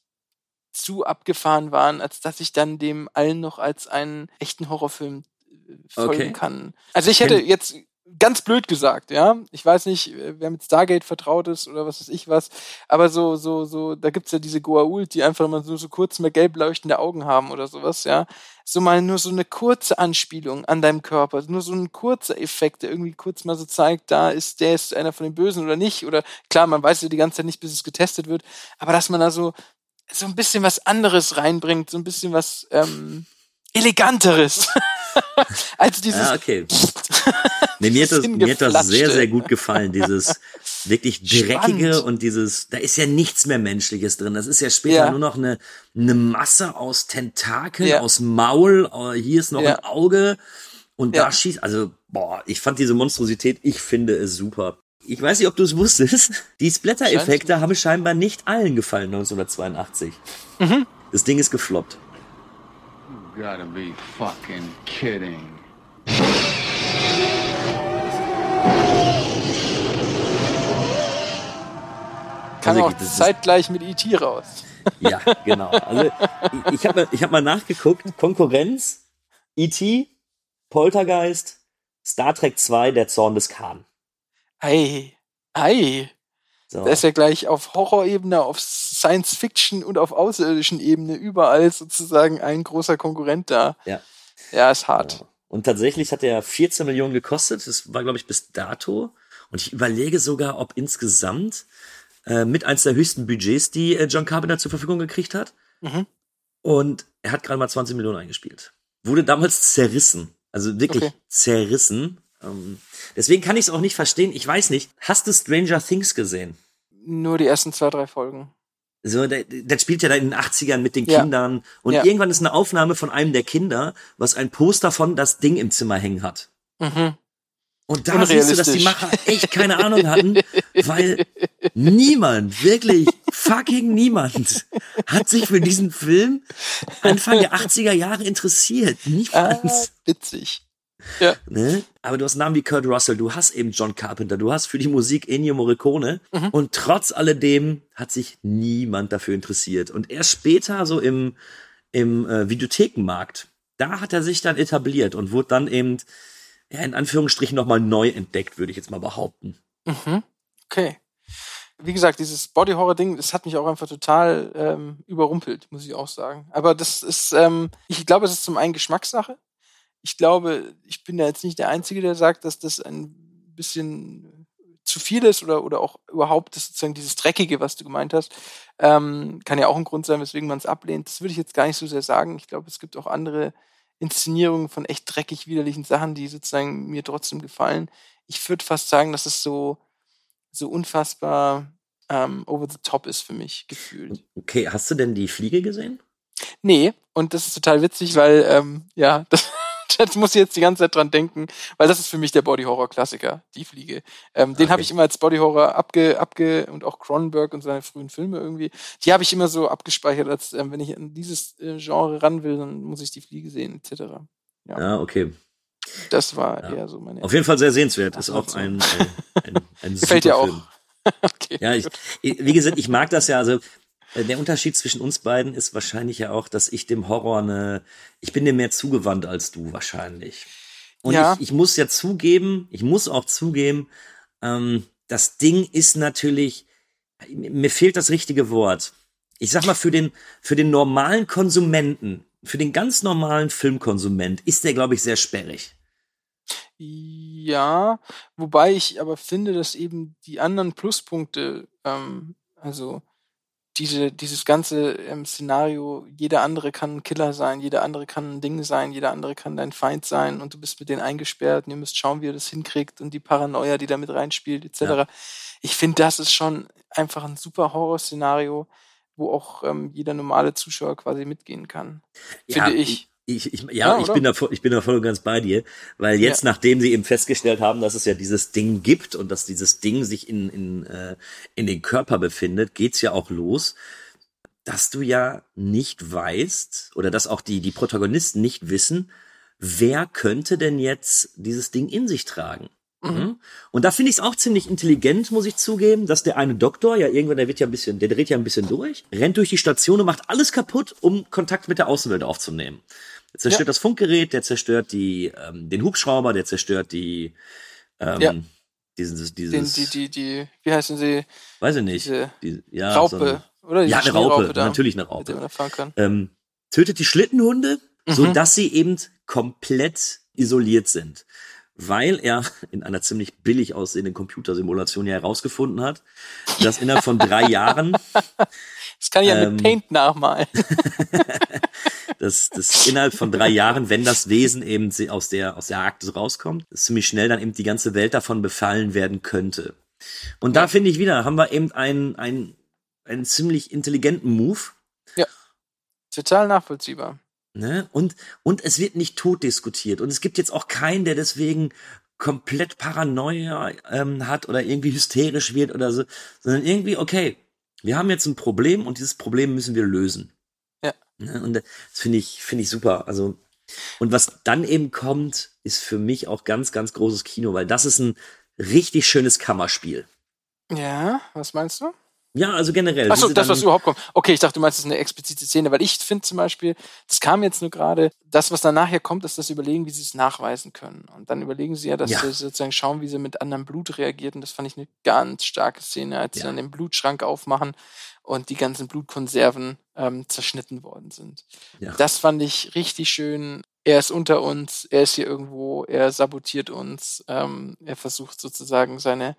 zu abgefahren waren, als dass ich dann dem allen noch als einen echten Horrorfilm äh, folgen Okay. kann. Also ich hätte jetzt ganz blöd gesagt, ja. Ich weiß nicht, äh, wer mit Stargate vertraut ist oder was weiß ich was, aber so, so, so, da gibt's ja diese Goa'uld, die einfach mal so, so kurz mal gelb leuchtende Augen haben oder sowas, ja. So mal nur so eine kurze Anspielung an deinem Körper, nur so ein kurzer Effekt, der irgendwie kurz mal so zeigt, da ist, der ist einer von den Bösen oder nicht, oder klar, man weiß ja die ganze Zeit nicht, bis es getestet wird, aber dass man da so, so ein bisschen was anderes reinbringt, so ein bisschen was, ähm, eleganteres. *laughs* als dieses, Ja, okay. *laughs* Nee, mir hat das, mir hat das sehr, sehr gut gefallen. Dieses *laughs* wirklich dreckige Spannend. und dieses, da ist ja nichts mehr Menschliches drin. Das ist ja später Ja. nur noch eine, eine Masse aus Tentakeln, Ja. aus Maul, äh, hier ist noch ein Auge und da schießt, also, boah, ich fand diese Monstrosität, ich finde es super. Ich weiß nicht, ob du es wusstest. *laughs* Die Splatter-Effekte haben scheinbar nicht allen gefallen 1982. Mhm. Das Ding ist gefloppt. You gotta be fucking kidding. kam Also, auch zeitgleich mit E.T. raus. Ja, *laughs* genau. Also ich, ich habe mal, ich hab mal nachgeguckt. Konkurrenz, E.T., Poltergeist, Star Trek 2, der Zorn des Khan. Ei, ei. So. Da ist ja gleich auf Horrorebene, auf Science-Fiction und auf außerirdischen Ebene überall sozusagen ein großer Konkurrent da. Ja. Ja, ist hart. Und tatsächlich hat er 14 Millionen gekostet. Das war, glaube ich, bis dato. Und ich überlege sogar, ob insgesamt äh, mit eins der höchsten Budgets, die äh, John Carpenter zur Verfügung gekriegt hat. Mhm. Und er hat gerade mal 20 Millionen eingespielt. Wurde damals zerrissen. Also wirklich Okay. zerrissen. Ähm, deswegen kann ich es auch nicht verstehen. Ich weiß nicht. Hast du Stranger Things gesehen? Nur die ersten zwei, drei Folgen. So, der, der spielt ja da in den 80ern mit den Ja. Kindern. Und Ja. irgendwann ist eine Aufnahme von einem der Kinder, was ein Poster von das Ding im Zimmer hängen hat. Mhm. Und da siehst du, dass die. Macher echt keine Ahnung hatten, weil niemand, wirklich fucking niemand, hat sich für diesen Film Anfang der 80er Jahre interessiert. Ah, Niemand. witzig. Ja. Ne? Aber du hast Namen wie Kurt Russell, du hast eben John Carpenter, du hast für die Musik Ennio Morricone Mhm. und trotz alledem hat sich niemand dafür interessiert. Und erst später, so im, im äh, Videothekenmarkt, da hat er sich dann etabliert und wurde dann eben, ja, in Anführungsstrichen nochmal neu entdeckt, würde ich jetzt mal behaupten. Mhm. Okay. Wie gesagt, dieses Body-Horror-Ding, das hat mich auch einfach total ähm, überrumpelt, muss ich auch sagen. Aber das ist, ähm, ich glaube, es ist zum einen Geschmackssache. Ich glaube, ich bin da jetzt nicht der Einzige, der sagt, dass das ein bisschen zu viel ist oder, oder auch überhaupt das sozusagen dieses Dreckige, was du gemeint hast, ähm, kann ja auch ein Grund sein, weswegen man es ablehnt. Das würde ich jetzt gar nicht so sehr sagen. Ich glaube, es gibt auch andere Inszenierungen von echt dreckig widerlichen Sachen, die sozusagen mir trotzdem gefallen. Ich würde fast sagen, dass es so, so unfassbar ähm, over the top ist für mich gefühlt. Okay, hast du denn die Fliege gesehen? Nee, und das ist total witzig, weil, ähm, ja, das, *laughs* das muss ich jetzt die ganze Zeit dran denken, weil das ist für mich der Body-Horror-Klassiker, die Fliege. Ähm, Den Okay. habe ich immer als Body-Horror abge, abge und auch Cronenberg und seine frühen Filme irgendwie, die habe ich immer so abgespeichert, als ähm, wenn ich an dieses äh, Genre ran will, dann muss ich die Fliege sehen, etc. Ja, Ja, okay. das war Ja. eher so meine. Auf jeden Fall sehr sehenswert. Ist auch ein, ein, ein, ein *laughs* Gefällt dir auch? *laughs* Okay. Ja, ich, wie gesagt, ich mag das ja. Also der Unterschied zwischen uns beiden ist wahrscheinlich ja auch, dass ich dem Horror eine, ich bin dem mehr zugewandt als du wahrscheinlich. Und Ja. ich, ich muss ja zugeben, ich muss auch zugeben, ähm, das Ding ist natürlich, mir fehlt das richtige Wort. Ich sag mal, für den, für den normalen Konsumenten, für den ganz normalen Filmkonsument ist der, glaube ich, sehr sperrig. Ja, wobei ich aber finde, dass eben die anderen Pluspunkte, ähm, also diese, dieses ganze ähm, Szenario, jeder andere kann ein Killer sein, jeder andere kann ein Ding sein, jeder andere kann dein Feind sein und du bist mit denen eingesperrt und ihr müsst schauen, wie ihr das hinkriegt und die Paranoia, die da mit reinspielt, etc. Ja. Ich finde, das ist schon einfach ein super Horrorszenario, wo auch ähm, jeder normale Zuschauer quasi mitgehen kann. Finde ich. Ich, ich, ja, Ja, ich, bin da, voll- ich bin da voll und ganz bei dir, weil jetzt, Ja. nachdem sie eben festgestellt haben, dass es ja dieses Ding gibt und dass dieses Ding sich in, in, äh, in den Körper befindet, geht's ja auch los, dass du ja nicht weißt oder dass auch die, die Protagonisten nicht wissen, wer könnte denn jetzt dieses Ding in sich tragen. Mhm. Und da finde ich es auch ziemlich intelligent, muss ich zugeben, dass der eine Doktor, ja irgendwann, der wird ja ein bisschen, der dreht ja ein bisschen durch, rennt durch die Station und macht alles kaputt, um Kontakt mit der Außenwelt aufzunehmen. Der zerstört Ja. das Funkgerät, der zerstört die, ähm, den Hubschrauber, der zerstört die, ähm, Ja. dieses, Den, dieses, die, die, die, wie heißen sie? weiß ich nicht, die, ja, Raupe, so eine- oder? Ja, eine Raupe, da, natürlich eine Raupe. Ähm, tötet die Schlittenhunde, so Mhm. dass sie eben komplett isoliert sind. Weil er in einer ziemlich billig aussehenden Computersimulation ja herausgefunden hat, dass innerhalb von drei *laughs* Jahren, Das kann ich ja ähm, mit Paint nachmalen. *laughs* dass, dass innerhalb von drei Jahren, wenn das Wesen eben aus der, aus der Arktis rauskommt, ziemlich schnell dann eben die ganze Welt davon befallen werden könnte. Und da finde ich wieder, haben wir eben einen, einen, einen ziemlich intelligenten Move, Total nachvollziehbar. Ne? Und, und es wird nicht tot diskutiert. Und es gibt jetzt auch keinen, der deswegen komplett Paranoia ähm, hat oder irgendwie hysterisch wird oder so, sondern irgendwie, okay, wir haben jetzt ein Problem und dieses Problem müssen wir lösen. Ne? Und das finde ich, finde ich super. Also, und was dann eben kommt, ist für mich auch ganz, ganz großes Kino, weil das ist ein richtig schönes Kammerspiel. Ja, was meinst du? Ja, also generell. Achso, sie das, was überhaupt kommt. Okay, ich dachte, du meinst, das ist eine explizite Szene, weil ich finde zum Beispiel, das kam jetzt nur gerade, das, was dann nachher kommt, ist das Überlegen, wie sie es nachweisen können. Und dann überlegen sie ja, dass Ja. sie sozusagen schauen, wie sie mit anderem Blut reagiert. Und das fand ich eine ganz starke Szene, als sie Ja. dann den Blutschrank aufmachen und die ganzen Blutkonserven ähm, zerschnitten worden sind. Ja. Das fand ich richtig schön. Er ist unter uns, er ist hier irgendwo, er sabotiert uns, ähm, er versucht sozusagen seine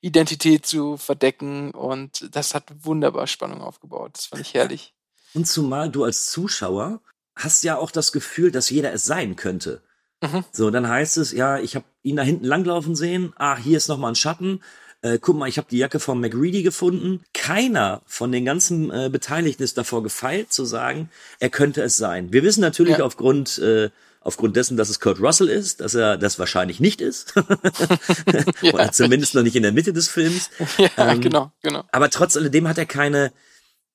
Identität zu verdecken und das hat wunderbar Spannung aufgebaut. Das fand ich herrlich. Und zumal du als Zuschauer hast ja auch das Gefühl, dass jeder es sein könnte. Mhm. So, dann heißt es, ja, ich habe ihn da hinten langlaufen sehen. Ah, hier ist noch mal ein Schatten. Äh, guck mal, ich habe die Jacke von McReady gefunden. Keiner von den ganzen äh, Beteiligten ist davor gefeilt zu sagen, er könnte es sein. Wir wissen natürlich Ja. aufgrund äh, aufgrund dessen, dass es Kurt Russell ist, dass er das wahrscheinlich nicht ist. *laughs* Ja, Oder zumindest noch nicht in der Mitte des Films. *laughs* Ja, Ähm, genau, genau. Aber trotz alledem hat er keine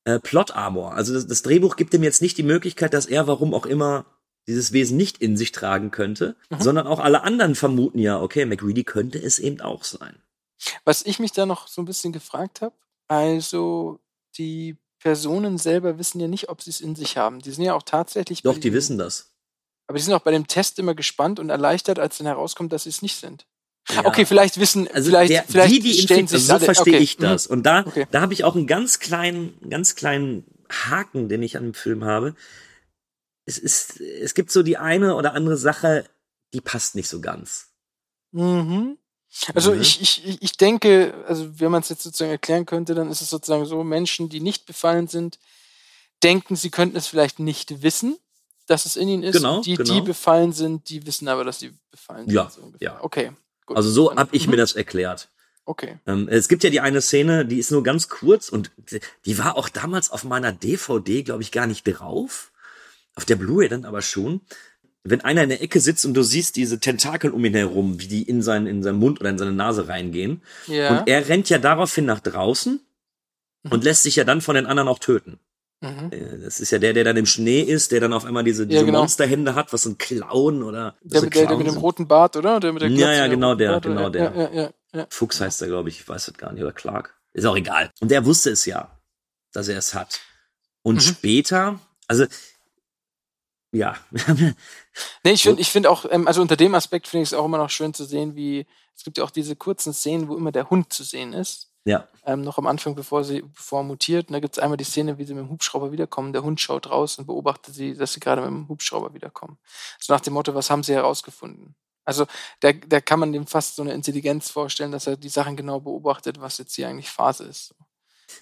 äh, Plot-Armor. Also das, das Drehbuch gibt ihm jetzt nicht die Möglichkeit, dass er, warum auch immer, dieses Wesen nicht in sich tragen könnte, Mhm. sondern auch alle anderen vermuten ja, okay, McReady könnte es eben auch sein. Was ich mich da noch so ein bisschen gefragt habe, also die Personen selber wissen ja nicht, ob sie es in sich haben. Die sind ja auch tatsächlich. Doch, die wissen das. Aber die sind auch bei dem Test immer gespannt und erleichtert, als dann herauskommt, dass sie es nicht sind. Ja. Okay, vielleicht wissen, Also vielleicht, der, vielleicht wie die stellen es so verstehe okay, ich das. Und da, Okay. da habe ich auch einen ganz kleinen, ganz kleinen Haken, den ich an dem Film habe. Es ist, es gibt so die eine oder andere Sache, die passt nicht so ganz. Mhm. Also Mhm. ich, ich, ich- denke, also wenn man es jetzt sozusagen erklären könnte, dann ist es sozusagen so, Menschen, die nicht befallen sind, denken, sie könnten es vielleicht nicht wissen, dass es in ihnen ist. Genau, die, genau. die befallen sind, die wissen aber, dass sie befallen Ja, sind. So ja. Okay. Gut. Also so habe ich mhm. mir das erklärt. Okay. Ähm, es gibt ja die eine Szene, die ist nur ganz kurz und die war auch damals auf meiner DVD, glaube ich, gar nicht drauf. Auf der Blu-ray dann aber schon. Wenn einer in der Ecke sitzt und du siehst diese Tentakel um ihn herum, wie die in seinen, in seinen Mund oder in seine Nase reingehen. Ja. Und er rennt ja daraufhin nach draußen und lässt sich ja dann von den anderen auch töten. Mhm. Äh, Das ist ja der, der dann im Schnee ist, der dann auf einmal diese, diese genau. Monsterhände hat, was ein Clown oder Der, so mit- der, der mit dem sind. roten Bart, oder? Der mit der Ja, Glatze, ja, genau der, Bart, genau ja, der. Ja, ja, ja. Fuchs heißt er, glaube ich, ich weiß es gar nicht, oder Clark. Ist auch egal. Und der wusste es ja, dass er es hat. Und Mhm. später, also, ja, *laughs* Nee, ich finde ich finde auch, ähm, also unter dem Aspekt finde ich es auch immer noch schön zu sehen, wie es gibt ja auch diese kurzen Szenen, wo immer der Hund zu sehen ist. ja, Ähm, noch am Anfang, bevor sie bevor er mutiert. Und da gibt es einmal die Szene, wie sie mit dem Hubschrauber wiederkommen. Der Hund schaut raus und beobachtet sie, dass sie gerade mit dem Hubschrauber wiederkommen. So nach dem Motto, was haben sie herausgefunden? Also da, da kann man dem fast so eine Intelligenz vorstellen, dass er die Sachen genau beobachtet, was jetzt hier eigentlich Phase ist.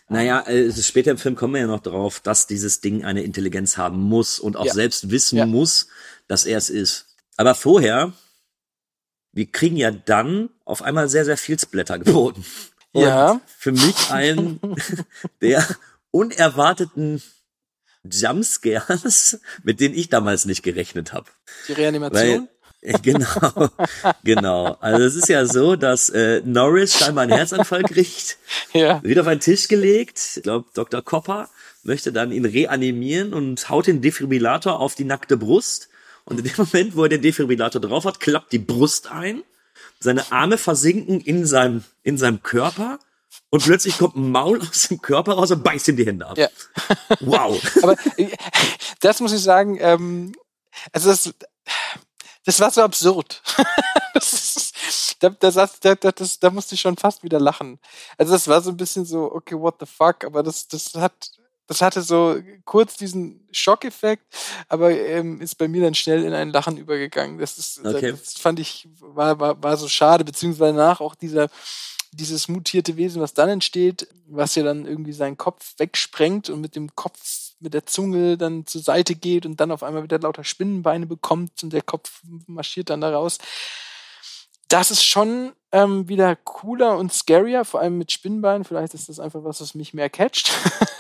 Naja, ist später im Film kommen wir ja noch drauf, dass dieses Ding eine Intelligenz haben muss und auch Ja. selbst wissen Ja. muss, dass er es ist. Aber vorher, wir kriegen ja dann auf einmal sehr, sehr viel Splatter geboten. Und Ja. für mich einen *laughs* der unerwarteten Jumpscares, mit denen ich damals nicht gerechnet habe. Die Reanimation? Weil, genau, *laughs* genau. Also es ist ja so, dass äh, Norris scheinbar einen Herzinfarkt kriegt, *laughs* ja. wird auf einen Tisch gelegt. Ich glaube, Dr. Copper möchte dann ihn reanimieren und haut den Defibrillator auf die nackte Brust. Und in dem Moment, wo er den Defibrillator drauf hat, klappt die Brust ein. Seine Arme versinken in seinem, in seinem Körper. Und plötzlich kommt ein Maul aus dem Körper raus und beißt ihm die Hände ab. Ja. Wow. *laughs* Aber äh, das muss ich sagen, ähm, also das, das war so absurd. *laughs* das da, da, saß- da, da, das, da musste ich schon fast wieder lachen. Also das war so ein bisschen so, okay, what the fuck, aber das, das hat, das hatte so kurz diesen Schockeffekt, aber ähm, ist bei mir dann schnell in ein Lachen übergegangen. Das ist, Okay. das fand ich, war, war, war so schade, beziehungsweise danach auch dieser, dieses mutierte Wesen, was dann entsteht, was ja dann irgendwie seinen Kopf wegsprengt und mit dem Kopf, mit der Zunge dann zur Seite geht und dann auf einmal wieder lauter Spinnenbeine bekommt und der Kopf marschiert dann da raus. Das ist schon ähm, wieder cooler und scarier, vor allem mit Spinnenbeinen. Vielleicht ist das einfach was, was mich mehr catcht.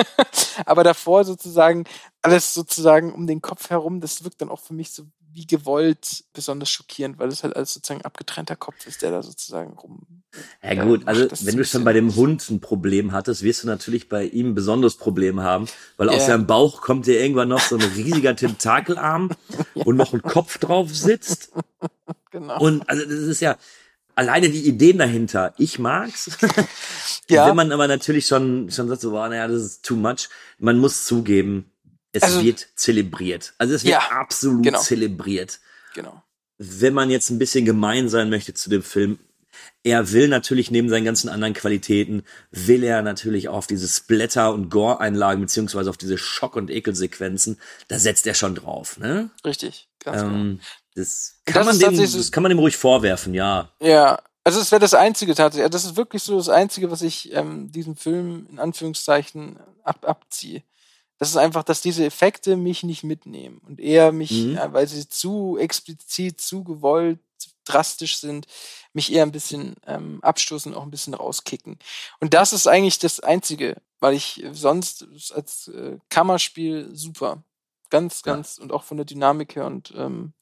*laughs* Aber davor sozusagen alles sozusagen um den Kopf herum, das wirkt dann auch für mich so wie gewollt besonders schockierend, weil es halt alles sozusagen abgetrennter Kopf ist, der da sozusagen rum. Ja Ja, gut, also wenn du schon bei dem Hund ein Problem hattest, wirst du natürlich bei ihm ein besonderes Problem haben, weil aus Ja. seinem Bauch kommt dir irgendwann noch so ein riesiger *laughs* Tentakelarm, wo noch ein Kopf drauf sitzt. Genau. Und also das ist ja alleine die Ideen dahinter. Ich mag's. *laughs* Ja. Wenn man aber natürlich schon schon sagt so, boah, naja, das ist too much. Man muss zugeben, es Also- wird zelebriert. Also es wird Ja, absolut genau. zelebriert Genau. wenn man jetzt ein bisschen gemein sein möchte zu dem Film, er will natürlich neben seinen ganzen anderen Qualitäten, will er natürlich auch auf diese Splatter- und Gore-Einlagen beziehungsweise auf diese Schock- und Ekelsequenzen, da setzt er schon drauf, ne? Richtig. Ganz genau. Ähm, das, Das kann man ist dem, das kann man dem ruhig vorwerfen, ja. Ja, also es wäre das Einzige tatsächlich. Das ist wirklich so das Einzige, was ich ähm, diesem Film in Anführungszeichen ab, abziehe. Das ist einfach, dass diese Effekte mich nicht mitnehmen und eher mich, Mhm. äh, weil sie zu explizit, zu gewollt, drastisch sind, mich eher ein bisschen ähm, abstoßen, auch ein bisschen rauskicken. Und das ist eigentlich das Einzige, weil ich sonst als äh, Kammerspiel super. Ganz, Ja. ganz und auch von der Dynamik her und ähm,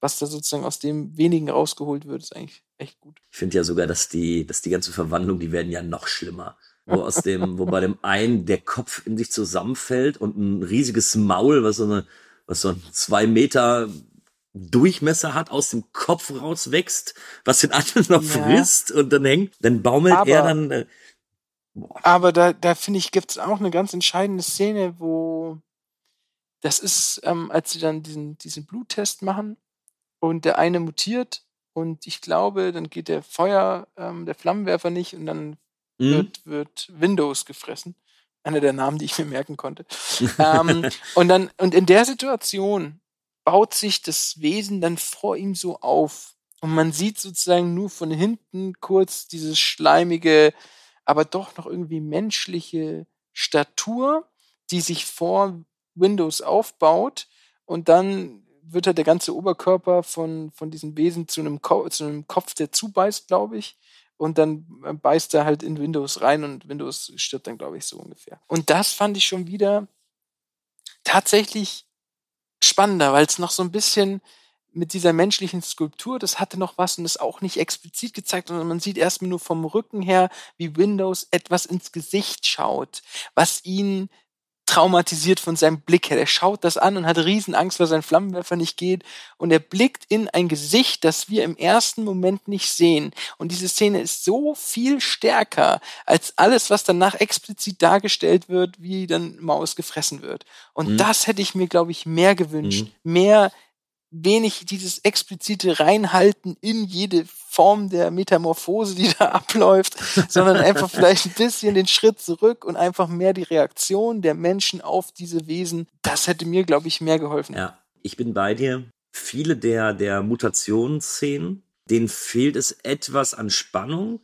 was da sozusagen aus dem wenigen rausgeholt wird, ist eigentlich echt gut. Ich finde ja sogar, dass die, dass die ganze Verwandlung, die werden ja noch schlimmer. Wo aus *laughs* dem, wo bei dem einen der Kopf in sich zusammenfällt und ein riesiges Maul, was so eine, was so ein zwei Meter Durchmesser hat, aus dem Kopf rauswächst, was den anderen noch Ja. frisst und dann hängt, dann baumelt Aber- er dann. Äh, Aber da, da finde ich, gibt es auch eine ganz entscheidende Szene, wo das ist, ähm, als sie dann diesen, diesen Bluttest machen und der eine mutiert und ich glaube, dann geht der Feuer, ähm, der Flammenwerfer nicht und dann hm? wird, wird Windows gefressen. Einer der Namen, die ich mir merken konnte. ähm, und dann, und in der Situation baut sich das Wesen dann vor ihm so auf. Und man sieht sozusagen nur von hinten kurz dieses schleimige, aber doch noch irgendwie menschliche Statur, die sich vor Windows aufbaut. Und dann wird halt der ganze Oberkörper von, von diesem Wesen zu einem, Ko zu einem Kopf, der zubeißt, glaube ich. Und dann äh, beißt er halt in Windows rein und Windows stirbt dann, glaube ich, so ungefähr. Und das fand ich schon wieder tatsächlich spannender, weil es noch so ein bisschen mit dieser menschlichen Skulptur, das hatte noch was und ist auch nicht explizit gezeigt, sondern man sieht erstmal nur vom Rücken her, wie Windows etwas ins Gesicht schaut, was ihn traumatisiert von seinem Blick her. Er schaut das an und hat Riesenangst, weil sein Flammenwerfer nicht geht. Und er blickt in ein Gesicht, das wir im ersten Moment nicht sehen. Und diese Szene ist so viel stärker als alles, was danach explizit dargestellt wird, wie dann Maus gefressen wird. Und Mhm. das hätte ich mir, glaube ich, mehr gewünscht. Mhm. Mehr wenig dieses explizite Reinhalten in jede Form der Metamorphose, die da *laughs* abläuft, sondern einfach vielleicht ein bisschen den Schritt zurück und einfach mehr die Reaktion der Menschen auf diese Wesen. Das hätte mir, glaube ich, mehr geholfen. Ja, ich bin bei dir. Viele der, der Mutationsszenen, denen fehlt es etwas an Spannung,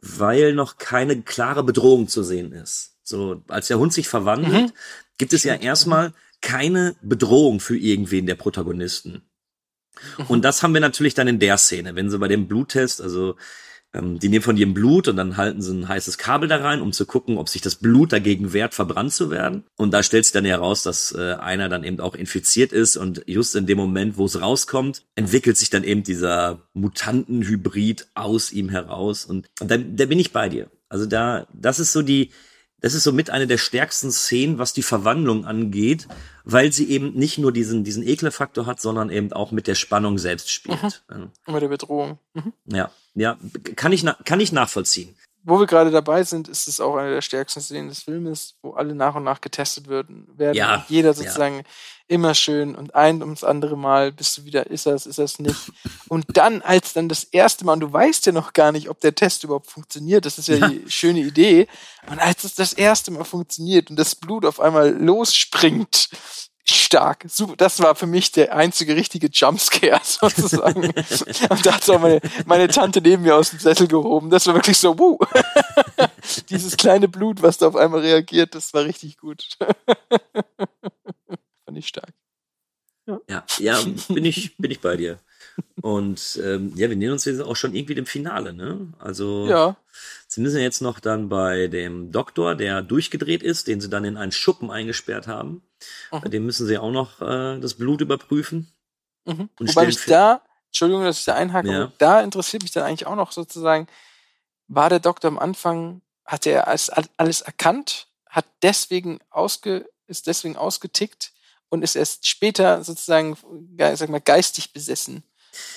weil noch keine klare Bedrohung zu sehen ist. So, als der Hund sich verwandelt, Mhm. gibt es ja erstmal keine Bedrohung für irgendwen der Protagonisten. Und das haben wir natürlich dann in der Szene, wenn sie bei dem Bluttest, also ähm, die nehmen von ihrem Blut und dann halten sie ein heißes Kabel da rein, um zu gucken, ob sich das Blut dagegen wehrt, verbrannt zu werden. Und da stellt sich dann heraus, dass äh, einer dann eben auch infiziert ist und just in dem Moment, wo es rauskommt, entwickelt sich dann eben dieser Mutantenhybrid aus ihm heraus und, und da, da bin ich bei dir. Also da, das ist so die, das ist so mit eine der stärksten Szenen, was die Verwandlung angeht, weil sie eben nicht nur diesen, diesen Ekelfaktor hat, sondern eben auch mit der Spannung selbst spielt. Ja. Mit der Bedrohung. Mhm. Ja, ja, kann ich, kann ich nachvollziehen. Wo wir gerade dabei sind, ist es auch eine der stärksten Szenen des Filmes, wo alle nach und nach getestet werden, werden Ja, jeder ja. sozusagen immer schön und ein ums andere Mal bist du wieder, ist das, ist das nicht. Und dann, als dann das erste Mal, und du weißt ja noch gar nicht, ob der Test überhaupt funktioniert, das ist ja, Ja. die schöne Idee, und als es das erste Mal funktioniert und das Blut auf einmal losspringt, stark. Super. Das war für mich der einzige richtige Jumpscare *laughs* sozusagen. und da hat auch meine, meine Tante neben mir aus dem Sessel gehoben. Das war wirklich so, wuh. *laughs* Dieses kleine Blut, was da auf einmal reagiert, das war richtig gut. *laughs* Fand ich stark. Ja, ja, bin ich, bin ich bei dir. Und ähm, ja, wir nähern uns jetzt auch schon irgendwie dem Finale, ne? Also Ja. Sie müssen jetzt noch dann bei dem Doktor, der durchgedreht ist, den sie dann in einen Schuppen eingesperrt haben. Mhm. Bei dem müssen sie auch noch äh, das Blut überprüfen. Mhm. Und Wobei mich da, Entschuldigung, dass ich da einhake, Ja. da interessiert mich dann eigentlich auch noch sozusagen, war der Doktor am Anfang, hat er alles, alles erkannt, hat deswegen ausge, ist deswegen ausgetickt und ist erst später sozusagen, ge- sag mal, geistig besessen.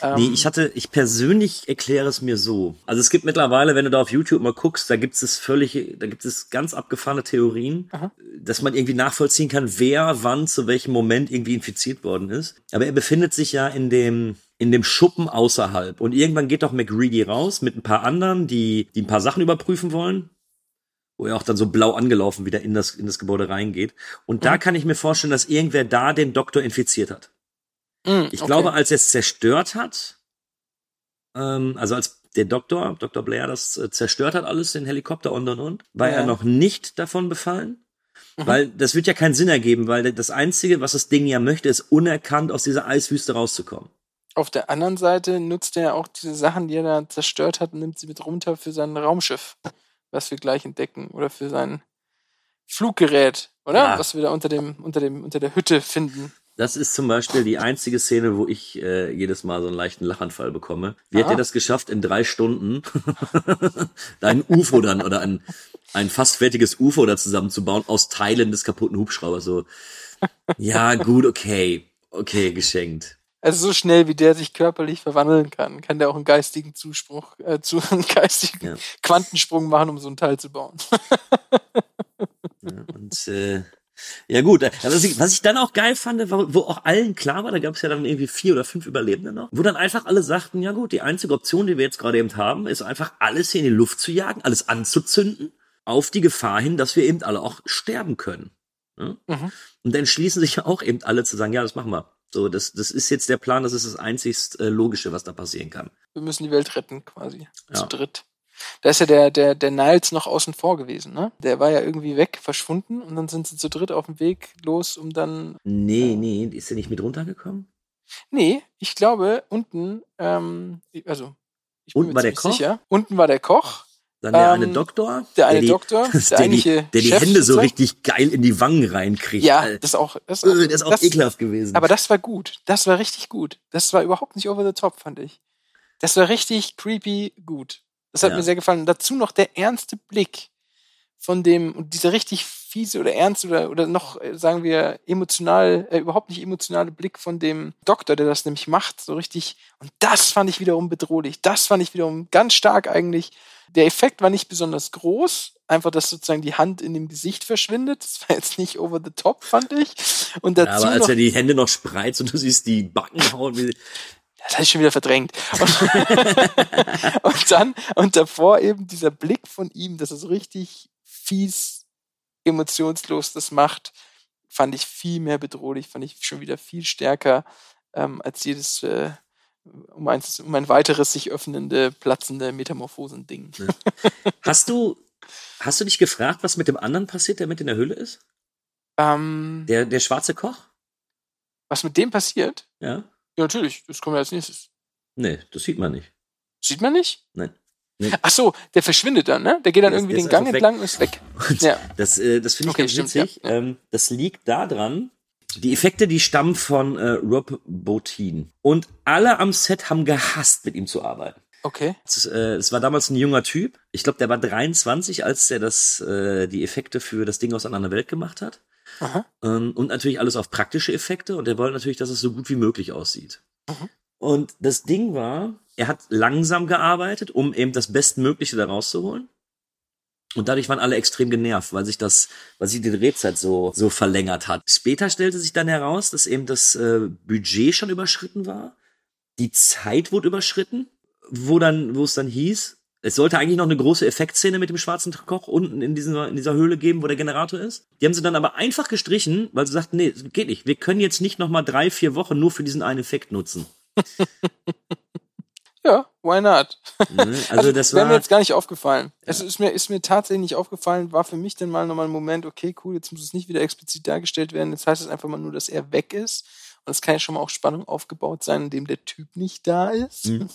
Nee, Ähm, ich hatte, ich persönlich erkläre es mir so. Also es gibt mittlerweile, wenn du da auf YouTube mal guckst, da gibt es völlig, da gibt es ganz abgefahrene Theorien, Aha. dass man irgendwie nachvollziehen kann, wer wann zu welchem Moment irgendwie infiziert worden ist. Aber er befindet sich ja in dem, in dem Schuppen außerhalb. Und irgendwann geht doch McReady raus mit ein paar anderen, die, die ein paar Sachen überprüfen wollen. Wo er auch dann so blau angelaufen wieder in das, in das Gebäude reingeht. Und da Mhm. kann ich mir vorstellen, dass irgendwer da den Doktor infiziert hat. Mh, Ich okay. glaube, als er es zerstört hat, ähm, also als der Doktor, Dr. Blair, das äh, zerstört hat alles, den Helikopter und und und, war Ja. er noch nicht davon befallen. Mhm. Weil das wird ja keinen Sinn ergeben, weil das Einzige, was das Ding ja möchte, ist unerkannt aus dieser Eiswüste rauszukommen. Auf der anderen Seite nutzt er auch diese Sachen, die er da zerstört hat, und nimmt sie mit runter für sein Raumschiff, was wir gleich entdecken, oder für sein Fluggerät, oder? Ja. Was wir da unter dem, unter dem, unter der Hütte finden. Das ist zum Beispiel die einzige Szene, wo ich äh, jedes Mal so einen leichten Lachanfall bekomme. Wie hat er das geschafft, in drei Stunden da *laughs* ein UFO dann oder ein, ein fast fertiges UFO da zusammenzubauen aus Teilen des kaputten Hubschraubers? So, ja, gut, okay. Okay, geschenkt. Also so schnell, wie der sich körperlich verwandeln kann, kann der auch einen geistigen Zuspruch, äh, zu, *laughs* einen geistigen Ja. Quantensprung machen, um so ein Teil zu bauen. *laughs* Ja, und äh, ja gut, äh, was ich, was ich dann auch geil fand, war, wo auch allen klar war, da gab es ja dann irgendwie vier oder fünf Überlebende noch, wo dann einfach alle sagten, ja gut, die einzige Option, die wir jetzt gerade eben haben, ist einfach alles hier in die Luft zu jagen, alles anzuzünden, auf die Gefahr hin, dass wir eben alle auch sterben können. Ja? Mhm. Und dann schließen sich ja *laughs* auch eben alle zu sagen, ja, das machen wir. So, das, das ist jetzt der Plan, das ist das einzigst äh, Logische, was da passieren kann. Wir müssen die Welt retten, quasi. Ja. Zu dritt. Da ist ja der, der, der Niles noch außen vor gewesen, ne? Der war ja irgendwie weg, verschwunden und dann sind sie zu dritt auf dem Weg los, um dann. Nee, nee, ist er nicht mit runtergekommen? Nee, ich glaube, unten, ähm, also ich bin Unten mir war der Koch? sicher. Unten war der Koch, Dann der Ähm, eine Doktor. der eine die, Doktor, *laughs* der der, die, der die Chef Hände so richtig geil in die Wangen reinkriegt. Ja, Alter. das ist auch, das Äh, das ist auch ekelhaft gewesen. Aber das war gut. Das war richtig gut. Das war überhaupt nicht over the top, fand ich. Das war richtig creepy gut. Das hat Ja. mir sehr gefallen. Und dazu noch der ernste Blick von dem, und dieser richtig fiese oder ernst oder, oder noch, äh, sagen wir, emotional, äh, überhaupt nicht emotionale Blick von dem Doktor, der das nämlich macht, so richtig. Und das fand ich wiederum bedrohlich. Das fand ich wiederum ganz stark eigentlich. Der Effekt war nicht besonders groß. Einfach, dass sozusagen die Hand in dem Gesicht verschwindet. Das war jetzt nicht over the top, fand ich. Und Ja, dazu aber als noch er die Hände noch spreizt und du siehst die Backen hauen. Das hatte ich schon wieder verdrängt. Und, *laughs* und dann, und davor eben dieser Blick von ihm, dass er so richtig fies, emotionslos das macht, fand ich viel mehr bedrohlich, fand ich schon wieder viel stärker ähm, als jedes, äh, um, ein, um ein weiteres sich öffnende, platzende Metamorphosen-Ding. hast du, hast du dich gefragt, was mit dem anderen passiert, der mit in der Höhle ist? Ähm, Der, der schwarze Koch? was mit dem passiert? Ja. Ja, natürlich, das kommt ja als nächstes. Nee, das sieht man nicht. Sieht man nicht? Nein. Nee. Ach so, der verschwindet dann, ne? Der geht dann Der irgendwie der den Gang entlang und ist weg. *laughs* Und Ja. das, äh, das finde ich Okay, ganz stimmt, witzig. ja, Ähm, das liegt daran, die Effekte, die stammen von äh, Rob Bottin. Und alle am Set haben gehasst, mit ihm zu arbeiten. Okay. Es, äh, war damals ein junger Typ. Ich glaube, der war 23, als er das, äh, die Effekte für das Ding aus einer anderen Welt gemacht hat. Aha. Ähm, und natürlich alles auf praktische Effekte. Und er wollte natürlich, dass es so gut wie möglich aussieht. Mhm. Und das Ding war, er hat langsam gearbeitet, um eben das Bestmögliche da rauszuholen. Und dadurch waren alle extrem genervt, weil sich das, weil sich die Drehzeit so, so verlängert hat. Später stellte sich dann heraus, dass eben das äh, Budget schon überschritten war. Die Zeit wurde überschritten, wo dann, wo es dann hieß, es sollte eigentlich noch eine große Effektszene mit dem schwarzen Koch unten in dieser, in dieser Höhle geben, wo der Generator ist. Die haben sie dann aber einfach gestrichen, weil sie sagten, nee, geht nicht. Wir können jetzt nicht noch mal drei, vier Wochen nur für diesen einen Effekt nutzen. *laughs* Ja, why not? Ne? Also, *laughs* das wäre mir jetzt gar nicht aufgefallen. Es ist mir, ist mir tatsächlich nicht aufgefallen, war für mich dann mal nochmal ein Moment, okay, cool, jetzt muss es nicht wieder explizit dargestellt werden. Jetzt heißt es einfach mal nur, dass er weg ist. Und es kann ja schon mal auch Spannung aufgebaut sein, indem der Typ nicht da ist. Mhm.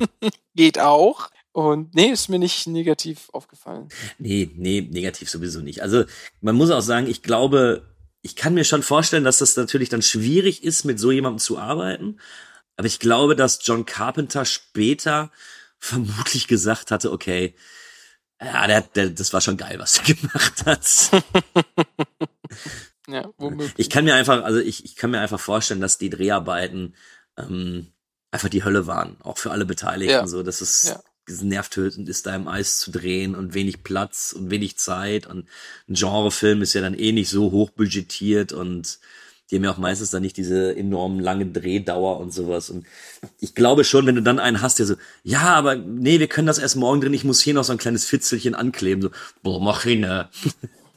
*laughs* Geht auch. Und nee, ist mir nicht negativ aufgefallen. Nee, nee, negativ sowieso nicht. Also man muss auch sagen, ich glaube, ich kann mir schon vorstellen, dass das natürlich dann schwierig ist, mit so jemandem zu arbeiten. Aber ich glaube, dass John Carpenter später vermutlich gesagt hatte, okay, ja, der, der, das war schon geil, was er *laughs* gemacht hat. *laughs* Ja, womöglich. Ich kann mir einfach, also ich, ich kann mir einfach vorstellen, dass die Dreharbeiten ähm, einfach die Hölle waren, auch für alle Beteiligten. Ja. So, dass es Ja. Nervtötend ist, da im Eis zu drehen und wenig Platz und wenig Zeit. Und ein Genrefilm ist ja dann eh nicht so hoch budgetiert und die haben ja auch meistens dann nicht diese enorm lange Drehdauer und sowas. Und ich glaube schon, wenn du dann einen hast, der so, ja, aber nee, wir können das erst morgen drin, ich muss hier noch so ein kleines Fitzelchen ankleben, so, boah, mach hin, ne?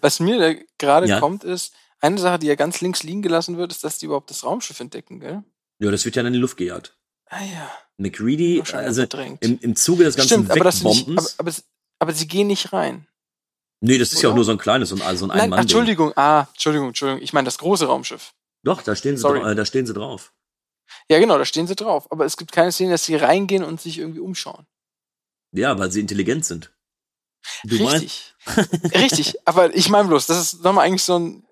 Was mir da gerade Ja. kommt, ist, eine Sache, die ja ganz links liegen gelassen wird, ist, dass die überhaupt das Raumschiff entdecken, gell? Ja, das wird ja dann in die Luft gejagt. Ah ja. McReady, also im, im Zuge des ganzen Stimmt, aber, das nicht, aber, Wegbombens. aber, aber sie gehen nicht rein. nee, das ist ja auch oder? nur so ein kleines, so ein, also ein Nein, Ein-Mann-Ding. Entschuldigung, ah, Entschuldigung, Entschuldigung. Ich meine das große Raumschiff. Doch, da stehen sie, äh, da stehen sie drauf. Ja, genau, da stehen sie drauf. Aber es gibt keine Szene, dass sie reingehen und sich irgendwie umschauen. Ja, weil sie intelligent sind. Du Richtig. Richtig. *laughs* Aber ich meine bloß, das ist nochmal eigentlich so ein,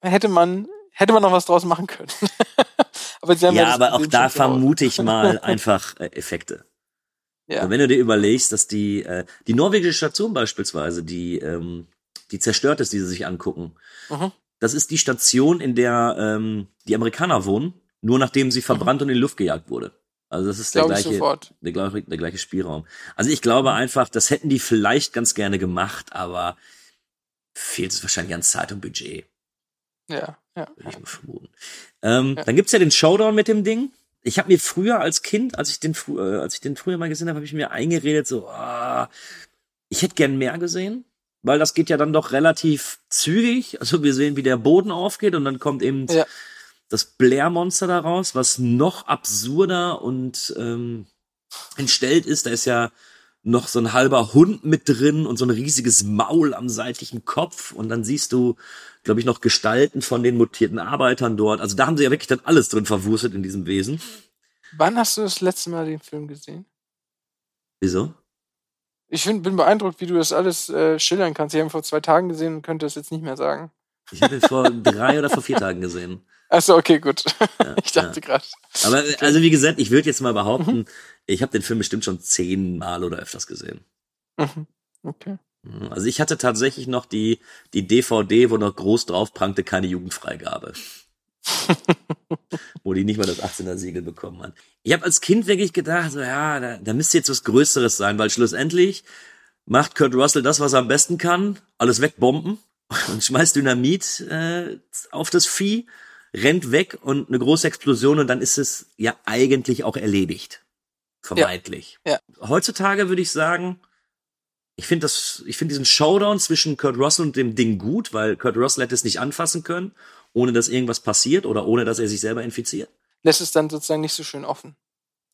hätte man, hätte man noch was draus machen können. *laughs* aber ja, das aber auch da vermute ich mal *laughs* einfach äh, Effekte. Ja. Und wenn du dir überlegst, dass die, äh, die norwegische Station beispielsweise, die, ähm, die zerstört ist, die sie sich angucken, Mhm. das ist die Station, in der ähm, die Amerikaner wohnen, nur nachdem sie verbrannt und in die Luft gejagt wurde. Also das ist der gleiche, der, gleiche, der gleiche Spielraum. Also ich glaube einfach, das hätten die vielleicht ganz gerne gemacht, aber fehlt es wahrscheinlich an Zeit und Budget, Ja, ja. würde ich mal vermuten. Ähm, Dann gibt's ja den Showdown mit dem Ding. Ich habe mir früher als Kind, als ich den, äh, als ich den früher mal gesehen habe, habe ich mir eingeredet, so, ah, ich hätte gern mehr gesehen, weil das geht ja dann doch relativ zügig. Also wir sehen, wie der Boden aufgeht und dann kommt eben Ja. das Blair-Monster da raus, was noch absurder und ähm, entstellt ist. Da ist ja noch so ein halber Hund mit drin und so ein riesiges Maul am seitlichen Kopf und dann siehst du, glaube ich, noch Gestalten von den mutierten Arbeitern dort. Also da haben sie ja wirklich dann alles drin verwurstet in diesem Wesen. Wann hast du das letzte Mal den Film gesehen? Wieso? Ich find, bin beeindruckt, wie du das alles äh, schildern kannst. Ich habe ihn vor zwei Tagen gesehen und könnte das jetzt nicht mehr sagen. Ich habe ihn vor *laughs* drei oder vor vier Tagen gesehen. Achso, okay, gut. Ja, *laughs* ich dachte ja. gerade. Aber also wie gesagt, ich würde jetzt mal behaupten, ich habe den Film bestimmt schon zehnmal oder öfters gesehen. Mhm. Okay. Also ich hatte tatsächlich noch die, die DVD, wo noch groß drauf prangte, keine Jugendfreigabe. *laughs* wo die nicht mal das 18er Siegel bekommen hat. Ich habe als Kind wirklich gedacht, so ja, da, da müsste jetzt was Größeres sein, weil schlussendlich macht Kurt Russell das, was er am besten kann, alles wegbomben *laughs* und schmeißt Dynamit äh, auf das Vieh, rennt weg und eine große Explosion und dann ist es ja eigentlich auch erledigt. Vermeintlich. Ja. Heutzutage würde ich sagen, ich finde das, ich finde diesen Showdown zwischen Kurt Russell und dem Ding gut, weil Kurt Russell hätte es nicht anfassen können, ohne dass irgendwas passiert oder ohne dass er sich selber infiziert. Lässt es dann sozusagen nicht so schön offen.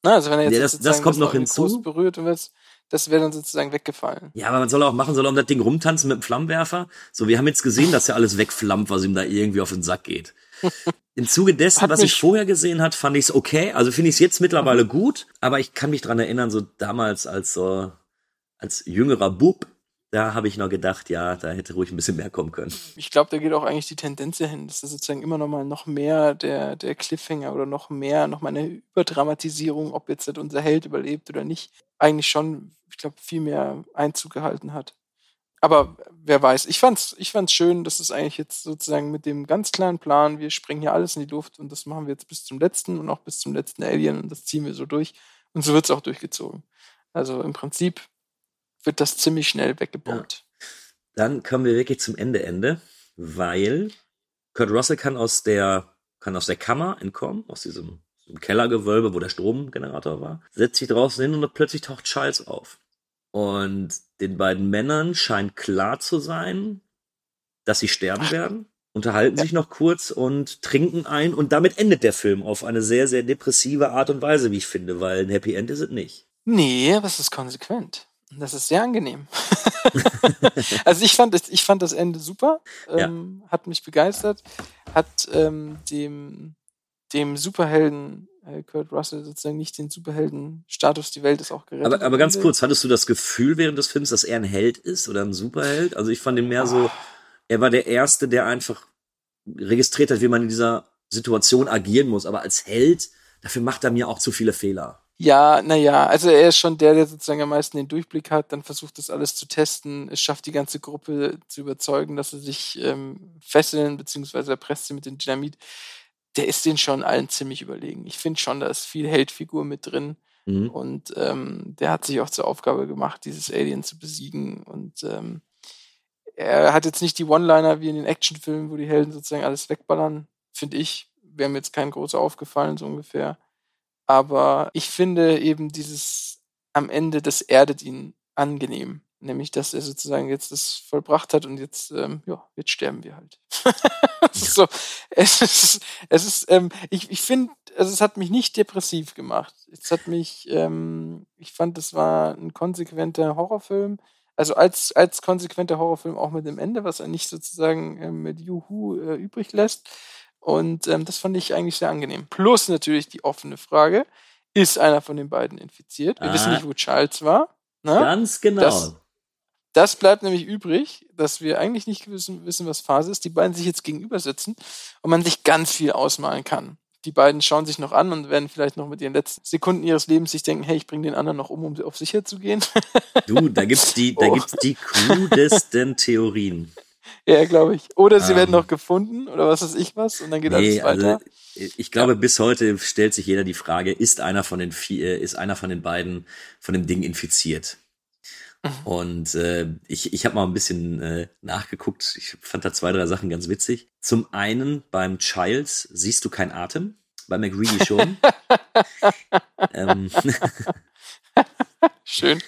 Na, also wenn er jetzt Ja, das- das kommt noch hinzu. berührt und das, das wäre dann sozusagen weggefallen. Ja, aber man soll auch machen, soll er um das Ding rumtanzen mit dem Flammenwerfer. So, wir haben jetzt gesehen, dass ja alles wegflammt, was ihm da irgendwie auf den Sack geht. *laughs* Im Zuge dessen, Hat was ich vorher gesehen hat, fand ich es okay. Also finde ich es jetzt mittlerweile gut, aber ich kann mich dran erinnern, so damals als so als jüngerer Bub, da habe ich noch gedacht, ja, da hätte ruhig ein bisschen mehr kommen können. Ich glaube, da geht auch eigentlich die Tendenz hin, dass das sozusagen immer noch mal noch mehr der, der Cliffhanger oder noch mehr, noch mal eine Überdramatisierung, ob jetzt unser Held überlebt oder nicht, eigentlich schon, ich glaube, viel mehr Einzug gehalten hat. Aber wer weiß, ich fand's, ich fand's schön, dass es eigentlich jetzt sozusagen mit dem ganz klaren Plan, wir sprengen hier alles in die Luft und das machen wir jetzt bis zum letzten und auch bis zum letzten Alien und das ziehen wir so durch. Und so wird's auch durchgezogen. Also im Prinzip wird das ziemlich schnell weggebombt. Dann kommen wir wirklich zum Ende, Ende, weil Kurt Russell kann aus der, kann aus der Kammer entkommen, aus diesem, diesem Kellergewölbe, wo der Stromgenerator war, setzt sich draußen hin und plötzlich taucht Charles auf. Und den beiden Männern scheint klar zu sein, dass sie sterben werden, unterhalten sich noch kurz und trinken ein und damit endet der Film auf eine sehr, sehr depressive Art und Weise, wie ich finde, weil ein Happy End ist es nicht. Nee, aber es ist konsequent. Das ist sehr angenehm. *laughs* also ich fand, das, ich fand das Ende super, ähm, hat mich begeistert, hat ähm, dem, dem Superhelden äh, Kurt Russell sozusagen nicht den Superhelden-Status, die Welt ist auch gerettet. Aber, aber ganz kurz, hattest du das Gefühl während des Films, dass er ein Held ist oder ein Superheld? Also ich fand ihn mehr so, er war der Erste, der einfach registriert hat, wie man in dieser Situation agieren muss. Aber als Held, dafür macht er mir auch zu viele Fehler. Ja, naja, also er ist schon der, der sozusagen am meisten den Durchblick hat, dann versucht das alles zu testen, es schafft die ganze Gruppe zu überzeugen, dass sie sich ähm, fesseln, beziehungsweise erpresst sie mit dem Dynamit. Der ist den schon allen ziemlich überlegen. Ich finde schon, da ist viel Heldfigur mit drin. Mhm. Und ähm, der hat sich auch zur Aufgabe gemacht, dieses Alien zu besiegen. Und ähm, er hat jetzt nicht die One-Liner wie in den Actionfilmen, wo die Helden sozusagen alles wegballern, finde ich. Wäre mir jetzt kein großer aufgefallen, so ungefähr. Aber ich finde eben dieses am Ende, das erdet ihn angenehm. Nämlich, dass er sozusagen jetzt das vollbracht hat und jetzt, ähm, ja, jetzt sterben wir halt. *laughs* so, es ist, es ist, ähm, ich, ich finde, also es hat mich nicht depressiv gemacht. Es hat mich, ähm, ich fand, das war ein konsequenter Horrorfilm. Also als, als konsequenter Horrorfilm auch mit dem Ende, was er nicht sozusagen ähm, mit Juhu äh, übrig lässt. Und ähm, das fand ich eigentlich sehr angenehm. Plus natürlich die offene Frage, ist einer von den beiden infiziert? Wir Ah. wissen nicht, wo Charles war. Ne? Ganz genau. Das, das bleibt nämlich übrig, dass wir eigentlich nicht wissen, wissen, was Phase ist. Die beiden sich jetzt gegenüber sitzen und man sich ganz viel ausmalen kann. Die beiden schauen sich noch an und werden vielleicht noch mit ihren letzten Sekunden ihres Lebens sich denken, hey, ich bringe den anderen noch um, um auf sicher zu gehen. Du, da gibt's die, da *laughs* Oh. gibt's die krudesten Theorien. Ja, glaube ich. Oder sie Ähm. werden noch gefunden oder was weiß ich was und dann geht Nee, alles weiter. also ich glaube, bis heute stellt sich jeder die Frage, ist einer von den vier, ist einer von den beiden von dem Ding infiziert? Mhm. Und äh, ich, ich habe mal ein bisschen äh, nachgeguckt. Ich fand da zwei, drei Sachen ganz witzig. Zum einen beim Childs siehst du keinen Atem, bei McReady schon. *laughs* ähm, *laughs* Schön.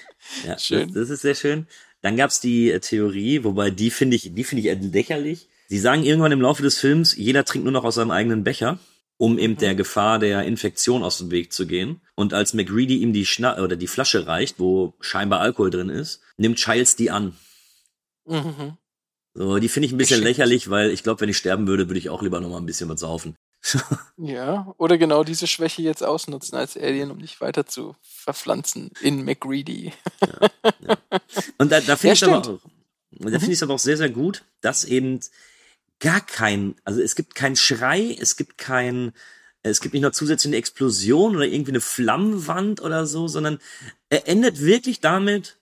ja, Schön. Das, das ist sehr schön. Dann gab's die äh, Theorie, wobei die finde ich, die finde ich lächerlich. Sie sagen irgendwann im Laufe des Films, jeder trinkt nur noch aus seinem eigenen Becher, um eben der Gefahr der Infektion aus dem Weg zu gehen. Und als McReady ihm die Schna oder die Flasche reicht, wo scheinbar Alkohol drin ist, nimmt Childs die an. Mhm. So, die finde ich ein bisschen lächerlich, weil ich glaube, wenn ich sterben würde, würde ich auch lieber noch mal ein bisschen was saufen. *laughs* Ja, oder genau diese Schwäche jetzt ausnutzen als Alien, um dich weiter zu verpflanzen in McReady. *laughs* Und da, da finde Ja, ich aber stimmt. auch, da finde ich es aber auch sehr, sehr gut, dass eben gar kein, also es gibt keinen Schrei, es gibt kein, es gibt nicht noch zusätzlich eine Explosion oder irgendwie eine Flammenwand oder so, sondern er endet wirklich damit,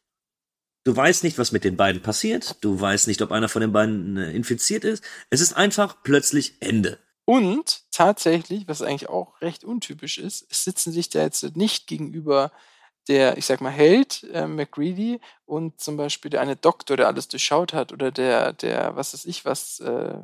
du weißt nicht, was mit den beiden passiert, du weißt nicht, ob einer von den beiden äh, infiziert ist. Es ist einfach plötzlich Ende. Und tatsächlich, was eigentlich auch recht untypisch ist, sitzen sich da jetzt nicht gegenüber der, ich sag mal, Held, äh, McReady und zum Beispiel der eine Doktor, der alles durchschaut hat, oder der, der, was weiß ich, was, äh,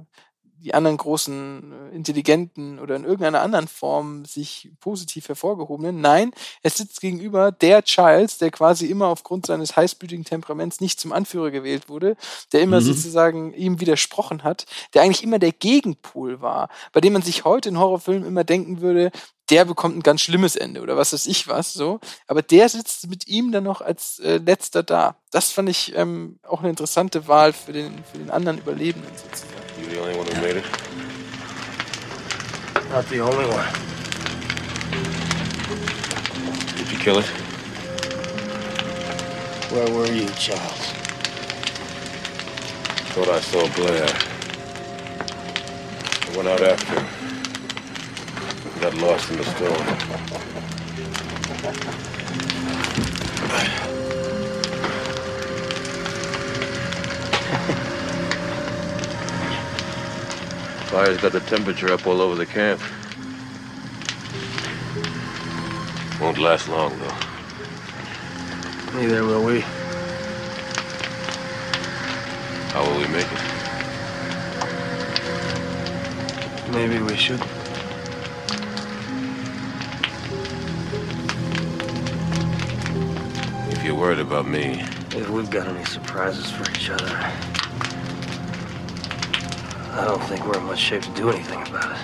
die anderen großen äh, Intelligenten oder in irgendeiner anderen Form sich positiv hervorgehobenen. Nein, es sitzt gegenüber der Childs, der quasi immer aufgrund seines heißblütigen Temperaments nicht zum Anführer gewählt wurde, der immer Mhm. sozusagen ihm widersprochen hat, der eigentlich immer der Gegenpol war, bei dem man sich heute in Horrorfilmen immer denken würde, der bekommt ein ganz schlimmes Ende oder was weiß ich was, so. Aber der sitzt mit ihm dann noch als äh, letzter da. Das fand ich ähm, auch eine interessante Wahl für den, für den anderen Überlebenden sozusagen. You the only one who made it? Not the only one. Did you kill it? Where were you, Charles? Thought I saw Blair. I went out after him. Got lost in the storm. Fire's got the temperature up all over the camp. Won't last long, though. Neither will we. How will we make it? Maybe we should. If you're worried about me, If we've got any surprises for each other, I don't think we're in much shape to do anything about it.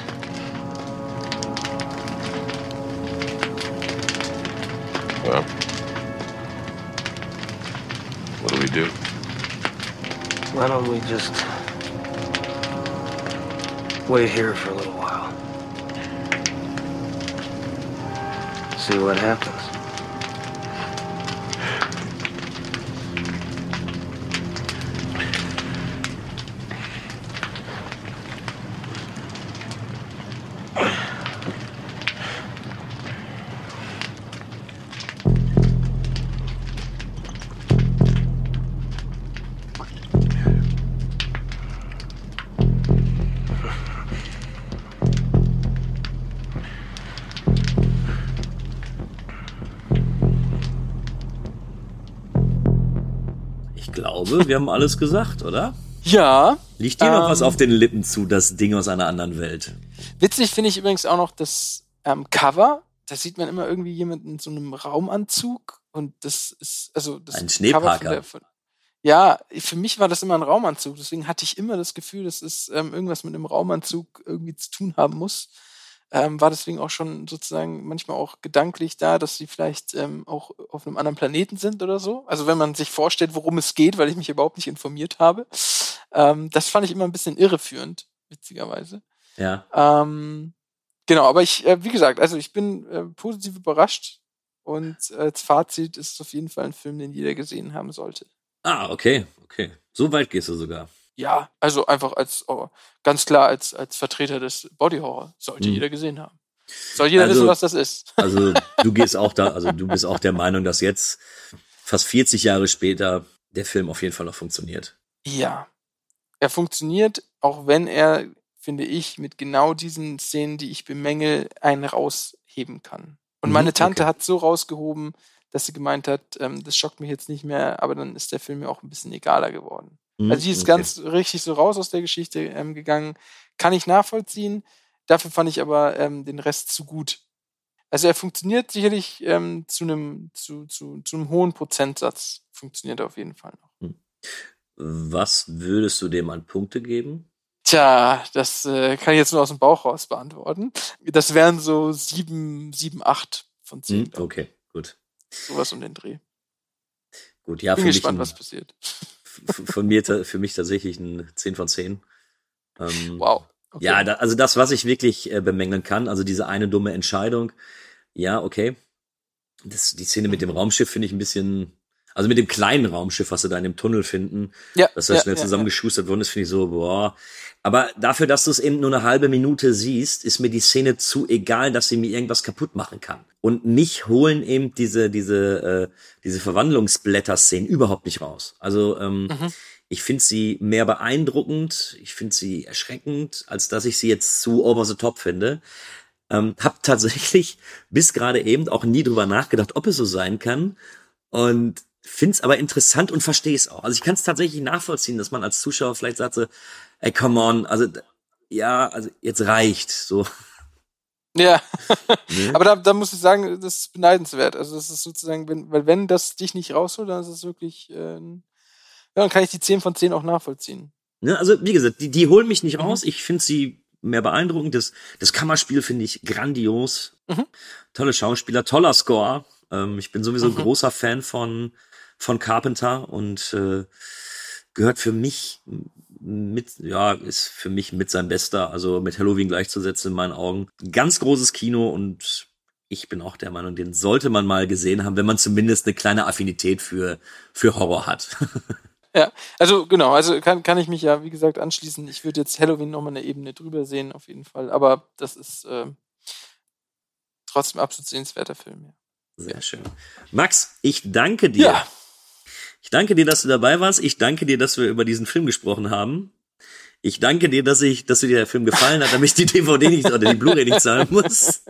well, what do we do? Why don't we just wait here for a little while? See what happens. Glaube, wir haben alles gesagt, oder? Ja. Liegt dir noch ähm, was auf den Lippen zu, das Ding aus einer anderen Welt? Witzig finde ich übrigens auch noch das ähm, Cover. Da sieht man immer irgendwie jemanden in so einem Raumanzug und das ist also das Ein Cover Schneeparker. von der- Von, ja, für mich war das immer ein Raumanzug. Deswegen hatte ich immer das Gefühl, dass es ähm, irgendwas mit einem Raumanzug irgendwie zu tun haben muss. Ähm, war deswegen auch schon sozusagen manchmal auch gedanklich da, dass sie vielleicht ähm, auch auf einem anderen Planeten sind oder so. Also wenn man sich vorstellt, worum es geht, weil ich mich überhaupt nicht informiert habe. Ähm, das fand ich immer ein bisschen irreführend, witzigerweise. Ja. Ähm, genau, aber ich, äh, wie gesagt, also ich bin äh, positiv überrascht und als Fazit ist es auf jeden Fall ein Film, den jeder gesehen haben sollte. Ah, okay, okay. So weit gehst du sogar. Ja, also einfach als, oh, ganz klar als, als Vertreter des Body Horror sollte Hm. jeder gesehen haben. Soll jeder Also- wissen, was das ist. *laughs* Also du gehst auch da, also du bist auch der Meinung, dass jetzt fast 40 Jahre später der Film auf jeden Fall noch funktioniert. Ja. Er funktioniert, auch wenn er, finde ich, mit genau diesen Szenen, die ich bemängel, einen rausheben kann. Und Mhm, meine Tante okay. hat so rausgehoben, dass sie gemeint hat, ähm, das schockt mich jetzt nicht mehr, aber dann ist der Film mir auch ein bisschen egaler geworden. Mhm, Also die ist okay. ganz richtig so raus aus der Geschichte ähm, gegangen. Kann ich nachvollziehen. Dafür fand ich aber ähm, den Rest zu gut. Also er funktioniert sicherlich ähm, zu einem zu, zu, zu einem hohen Prozentsatz. Funktioniert er auf jeden Fall noch. Was würdest du dem an Punkte geben? Tja, das äh, kann ich jetzt nur aus dem Bauch raus beantworten. Das wären so sieben, sieben, acht von zehn. Hm, okay, gut. Sowas um den Dreh. Gut, ja, Bin gespannt, was passiert. Von mir für mich tatsächlich ein 10 von 10. Ähm, Wow. Ja, da, also das, was ich wirklich äh, bemängeln kann, also diese eine dumme Entscheidung, ja, okay. Das, die Szene mit dem Raumschiff finde ich ein bisschen, also mit dem kleinen Raumschiff, was sie da in dem Tunnel finden, Ja, dass das ja, schnell ja, zusammengeschustert worden ist, finde ich so, boah. Aber dafür, dass du es eben nur eine halbe Minute siehst, ist mir die Szene zu egal, dass sie mir irgendwas kaputt machen kann. Und mich holen eben diese, diese, äh, diese Verwandlungsblätter-Szenen überhaupt nicht raus. Also, ähm, Mhm. ich finde sie mehr beeindruckend, ich finde sie erschreckend, als dass ich sie jetzt zu over the top finde. Ähm, hab *laughs* tatsächlich bis gerade eben auch nie drüber nachgedacht, ob es so sein kann. Und find's aber interessant und verstehe es auch. Also ich kann es tatsächlich nachvollziehen, dass man als Zuschauer vielleicht sagt so, ey, come on, also ja, also jetzt reicht so. Ja, Ne? *laughs* aber da, da muss ich sagen, das ist beneidenswert. Also das ist sozusagen, wenn, weil wenn das dich nicht rausholt, dann ist es wirklich, äh, ja, dann kann ich die 10 von 10 auch nachvollziehen. Ne? Also wie gesagt, die, die holen mich nicht Mhm. raus. Ich finde sie mehr beeindruckend. Das, das Kammerspiel finde ich grandios. Mhm. Tolle Schauspieler, toller Score. Ähm, ich bin sowieso Mhm. ein großer Fan von, von Carpenter und äh, gehört für mich mit, ja, ist für mich mit sein bester, also mit Halloween gleichzusetzen in meinen Augen. Ganz großes Kino und ich bin auch der Meinung, den sollte man mal gesehen haben, wenn man zumindest eine kleine Affinität für, für Horror hat. *laughs* Ja, also genau, also kann, kann ich mich ja, wie gesagt, anschließen. Ich würde jetzt Halloween nochmal eine Ebene drüber sehen, auf jeden Fall. Aber das ist äh, trotzdem absolut sehenswerter Film. Ja. Sehr schön. Max, ich danke dir. Ja. Ich danke dir, dass du dabei warst. Ich danke dir, dass wir über diesen Film gesprochen haben. Ich danke dir, dass ich, dass dir der Film gefallen hat, damit ich die *laughs* DVD nicht oder die Blu-ray nicht zahlen muss.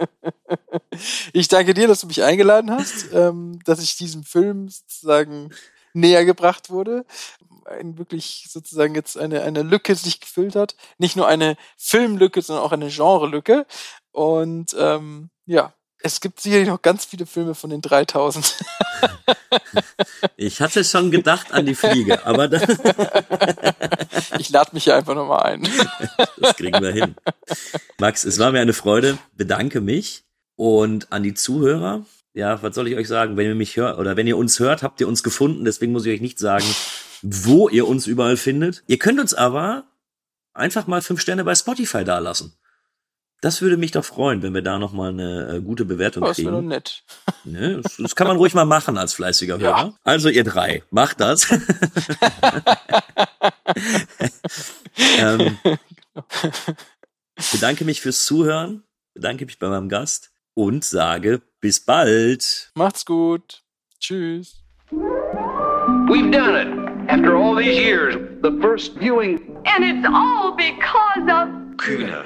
Ich danke dir, dass du mich eingeladen hast, ähm, dass ich diesem Film sozusagen näher gebracht wurde. Ein wirklich sozusagen jetzt eine, eine Lücke sich gefüllt hat. Nicht nur eine Filmlücke, sondern auch eine Genrelücke. Und ähm, ja, es gibt sicherlich noch ganz viele Filme von den 3000. *laughs* Ich hatte schon gedacht an die Fliege, aber da, *laughs* ich lade mich hier einfach nochmal ein. *laughs* das kriegen wir hin. Max, es war mir eine Freude. Bedanke mich und an die Zuhörer. Ja, was soll ich euch sagen? Wenn ihr mich hört oder wenn ihr uns hört, habt ihr uns gefunden. Deswegen muss ich euch nicht sagen, wo ihr uns überall findet. Ihr könnt uns aber einfach mal fünf Sterne bei Spotify dalassen. Das würde mich doch freuen, wenn wir da noch mal eine äh, gute Bewertung Oh, das wäre doch kriegen. nett. *laughs* Ne? Das, das kann man ruhig mal machen als fleißiger Ja. Hörer. Also ihr drei, macht das. *laughs* ähm, *laughs* bedanke mich fürs Zuhören, bedanke mich bei meinem Gast und sage bis bald. Macht's gut. Tschüss. We've done it. After all these years, the first viewing And it's all because of Kühne.